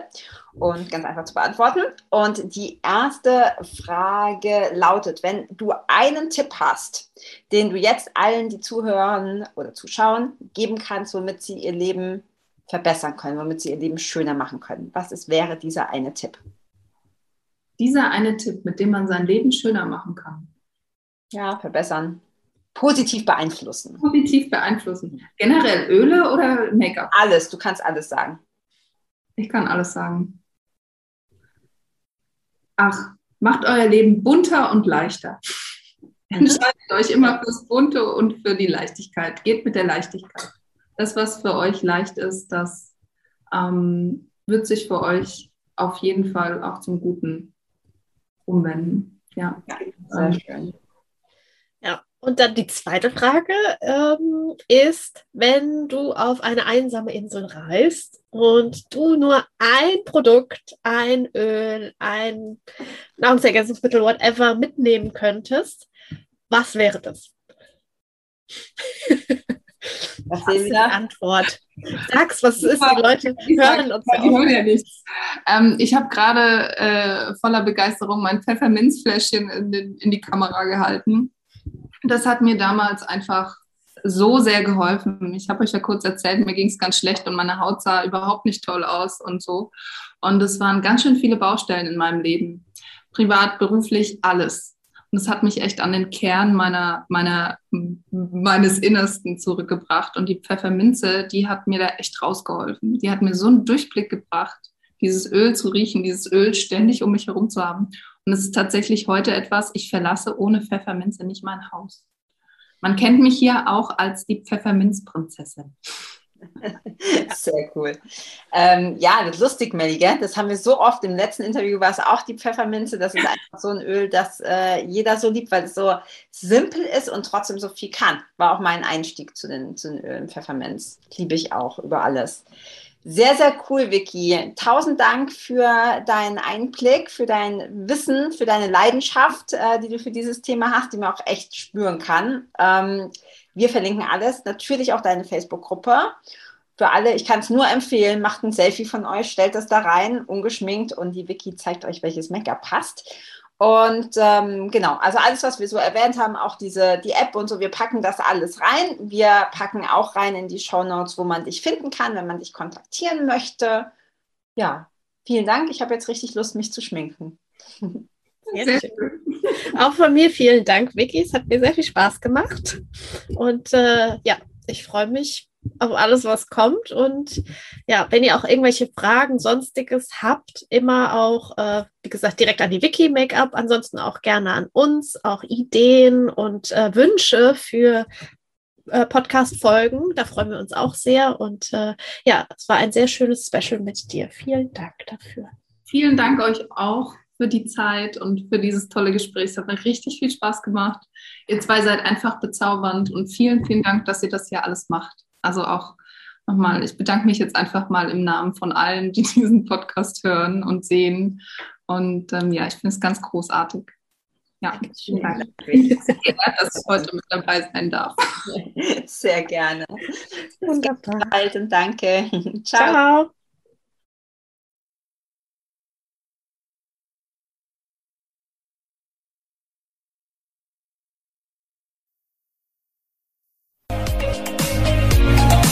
und ganz einfach zu beantworten. Und die erste Frage lautet, wenn du einen Tipp hast, den du jetzt allen, die zuhören oder zuschauen, geben kannst, womit sie ihr Leben verbessern können, womit sie ihr Leben schöner machen können. Was ist, wäre dieser eine Tipp? Dieser eine Tipp, mit dem man sein Leben schöner machen kann. Ja, verbessern. Positiv beeinflussen. Positiv beeinflussen. Generell Öle oder Make-up? Alles, du kannst alles sagen. Ich kann alles sagen. Ach, macht euer Leben bunter und leichter. Entscheidet euch immer fürs Bunte und für die Leichtigkeit. Geht mit der Leichtigkeit. Das, was für euch leicht ist, das ähm, wird sich für euch auf jeden Fall auch zum Guten umwenden. Ja, sehr schön. Und dann die zweite Frage ähm, ist, wenn du auf eine einsame Insel reist und du nur ein Produkt, ein Öl, ein Nahrungsergänzungsmittel, whatever mitnehmen könntest, was wäre das? Was, was ist die Antwort? Sag's, was ist, die Leute hören uns Die hören ja nichts. Ähm, ich habe gerade äh, voller Begeisterung mein Pfefferminzfläschchen in, in die Kamera gehalten. Das hat mir damals einfach so sehr geholfen. Ich habe euch ja kurz erzählt, mir ging es ganz schlecht und meine Haut sah überhaupt nicht toll aus und so. Und es waren ganz schön viele Baustellen in meinem Leben. Privat, beruflich, alles. Und es hat mich echt an den Kern meiner, meiner, meines Innersten zurückgebracht. Und die Pfefferminze, die hat mir da echt rausgeholfen. Die hat mir so einen Durchblick gebracht, dieses Öl zu riechen, dieses Öl ständig um mich herum zu haben. Und es ist tatsächlich heute etwas, ich verlasse ohne Pfefferminze nicht mein Haus. Man kennt mich hier auch als die Pfefferminzprinzessin. Sehr cool. Ähm, ja, das ist lustig, Melly, gell? das haben wir so oft. Im letzten Interview war es auch die Pfefferminze. Das ist einfach so ein Öl, das äh, jeder so liebt, weil es so simpel ist und trotzdem so viel kann. War auch mein Einstieg zu den, zu den Ölen Pfefferminz. Liebe ich auch über alles. Sehr, sehr cool, Vicky. Tausend Dank für deinen Einblick, für dein Wissen, für deine Leidenschaft, äh, die du für dieses Thema hast, die man auch echt spüren kann. Ähm, wir verlinken alles, natürlich auch deine Facebook-Gruppe. Für alle, ich kann es nur empfehlen, macht ein Selfie von euch, stellt das da rein, ungeschminkt und die Wiki zeigt euch, welches Make-up passt. Und ähm, genau, also alles, was wir so erwähnt haben, auch diese die App und so, wir packen das alles rein. Wir packen auch rein in die Show Notes, wo man dich finden kann, wenn man dich kontaktieren möchte. Ja, vielen Dank. Ich habe jetzt richtig Lust, mich zu schminken. Sehr schön. Auch von mir vielen Dank, Vicky. Es hat mir sehr viel Spaß gemacht. Und äh, ja, ich freue mich auf alles, was kommt. Und ja, wenn ihr auch irgendwelche Fragen, sonstiges habt, immer auch, äh, wie gesagt, direkt an die Wiki Make-up, ansonsten auch gerne an uns, auch Ideen und äh, Wünsche für äh, Podcast-Folgen. Da freuen wir uns auch sehr. Und äh, ja, es war ein sehr schönes Special mit dir. Vielen Dank dafür. Vielen Dank euch auch für die Zeit und für dieses tolle Gespräch. Es hat mir richtig viel Spaß gemacht. Ihr zwei seid einfach bezaubernd und vielen, vielen Dank, dass ihr das hier alles macht. Also auch nochmal, ich bedanke mich jetzt einfach mal im Namen von allen, die diesen Podcast hören und sehen. Und ähm, ja, ich finde es ganz großartig. Ja, vielen Dank. dass ich heute mit dabei sein darf. Sehr gerne. Wunderbar. Bald und danke. Ciao. Ciao.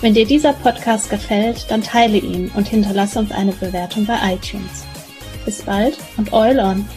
Wenn dir dieser Podcast gefällt, dann teile ihn und hinterlasse uns eine Bewertung bei iTunes. Bis bald und Oil on!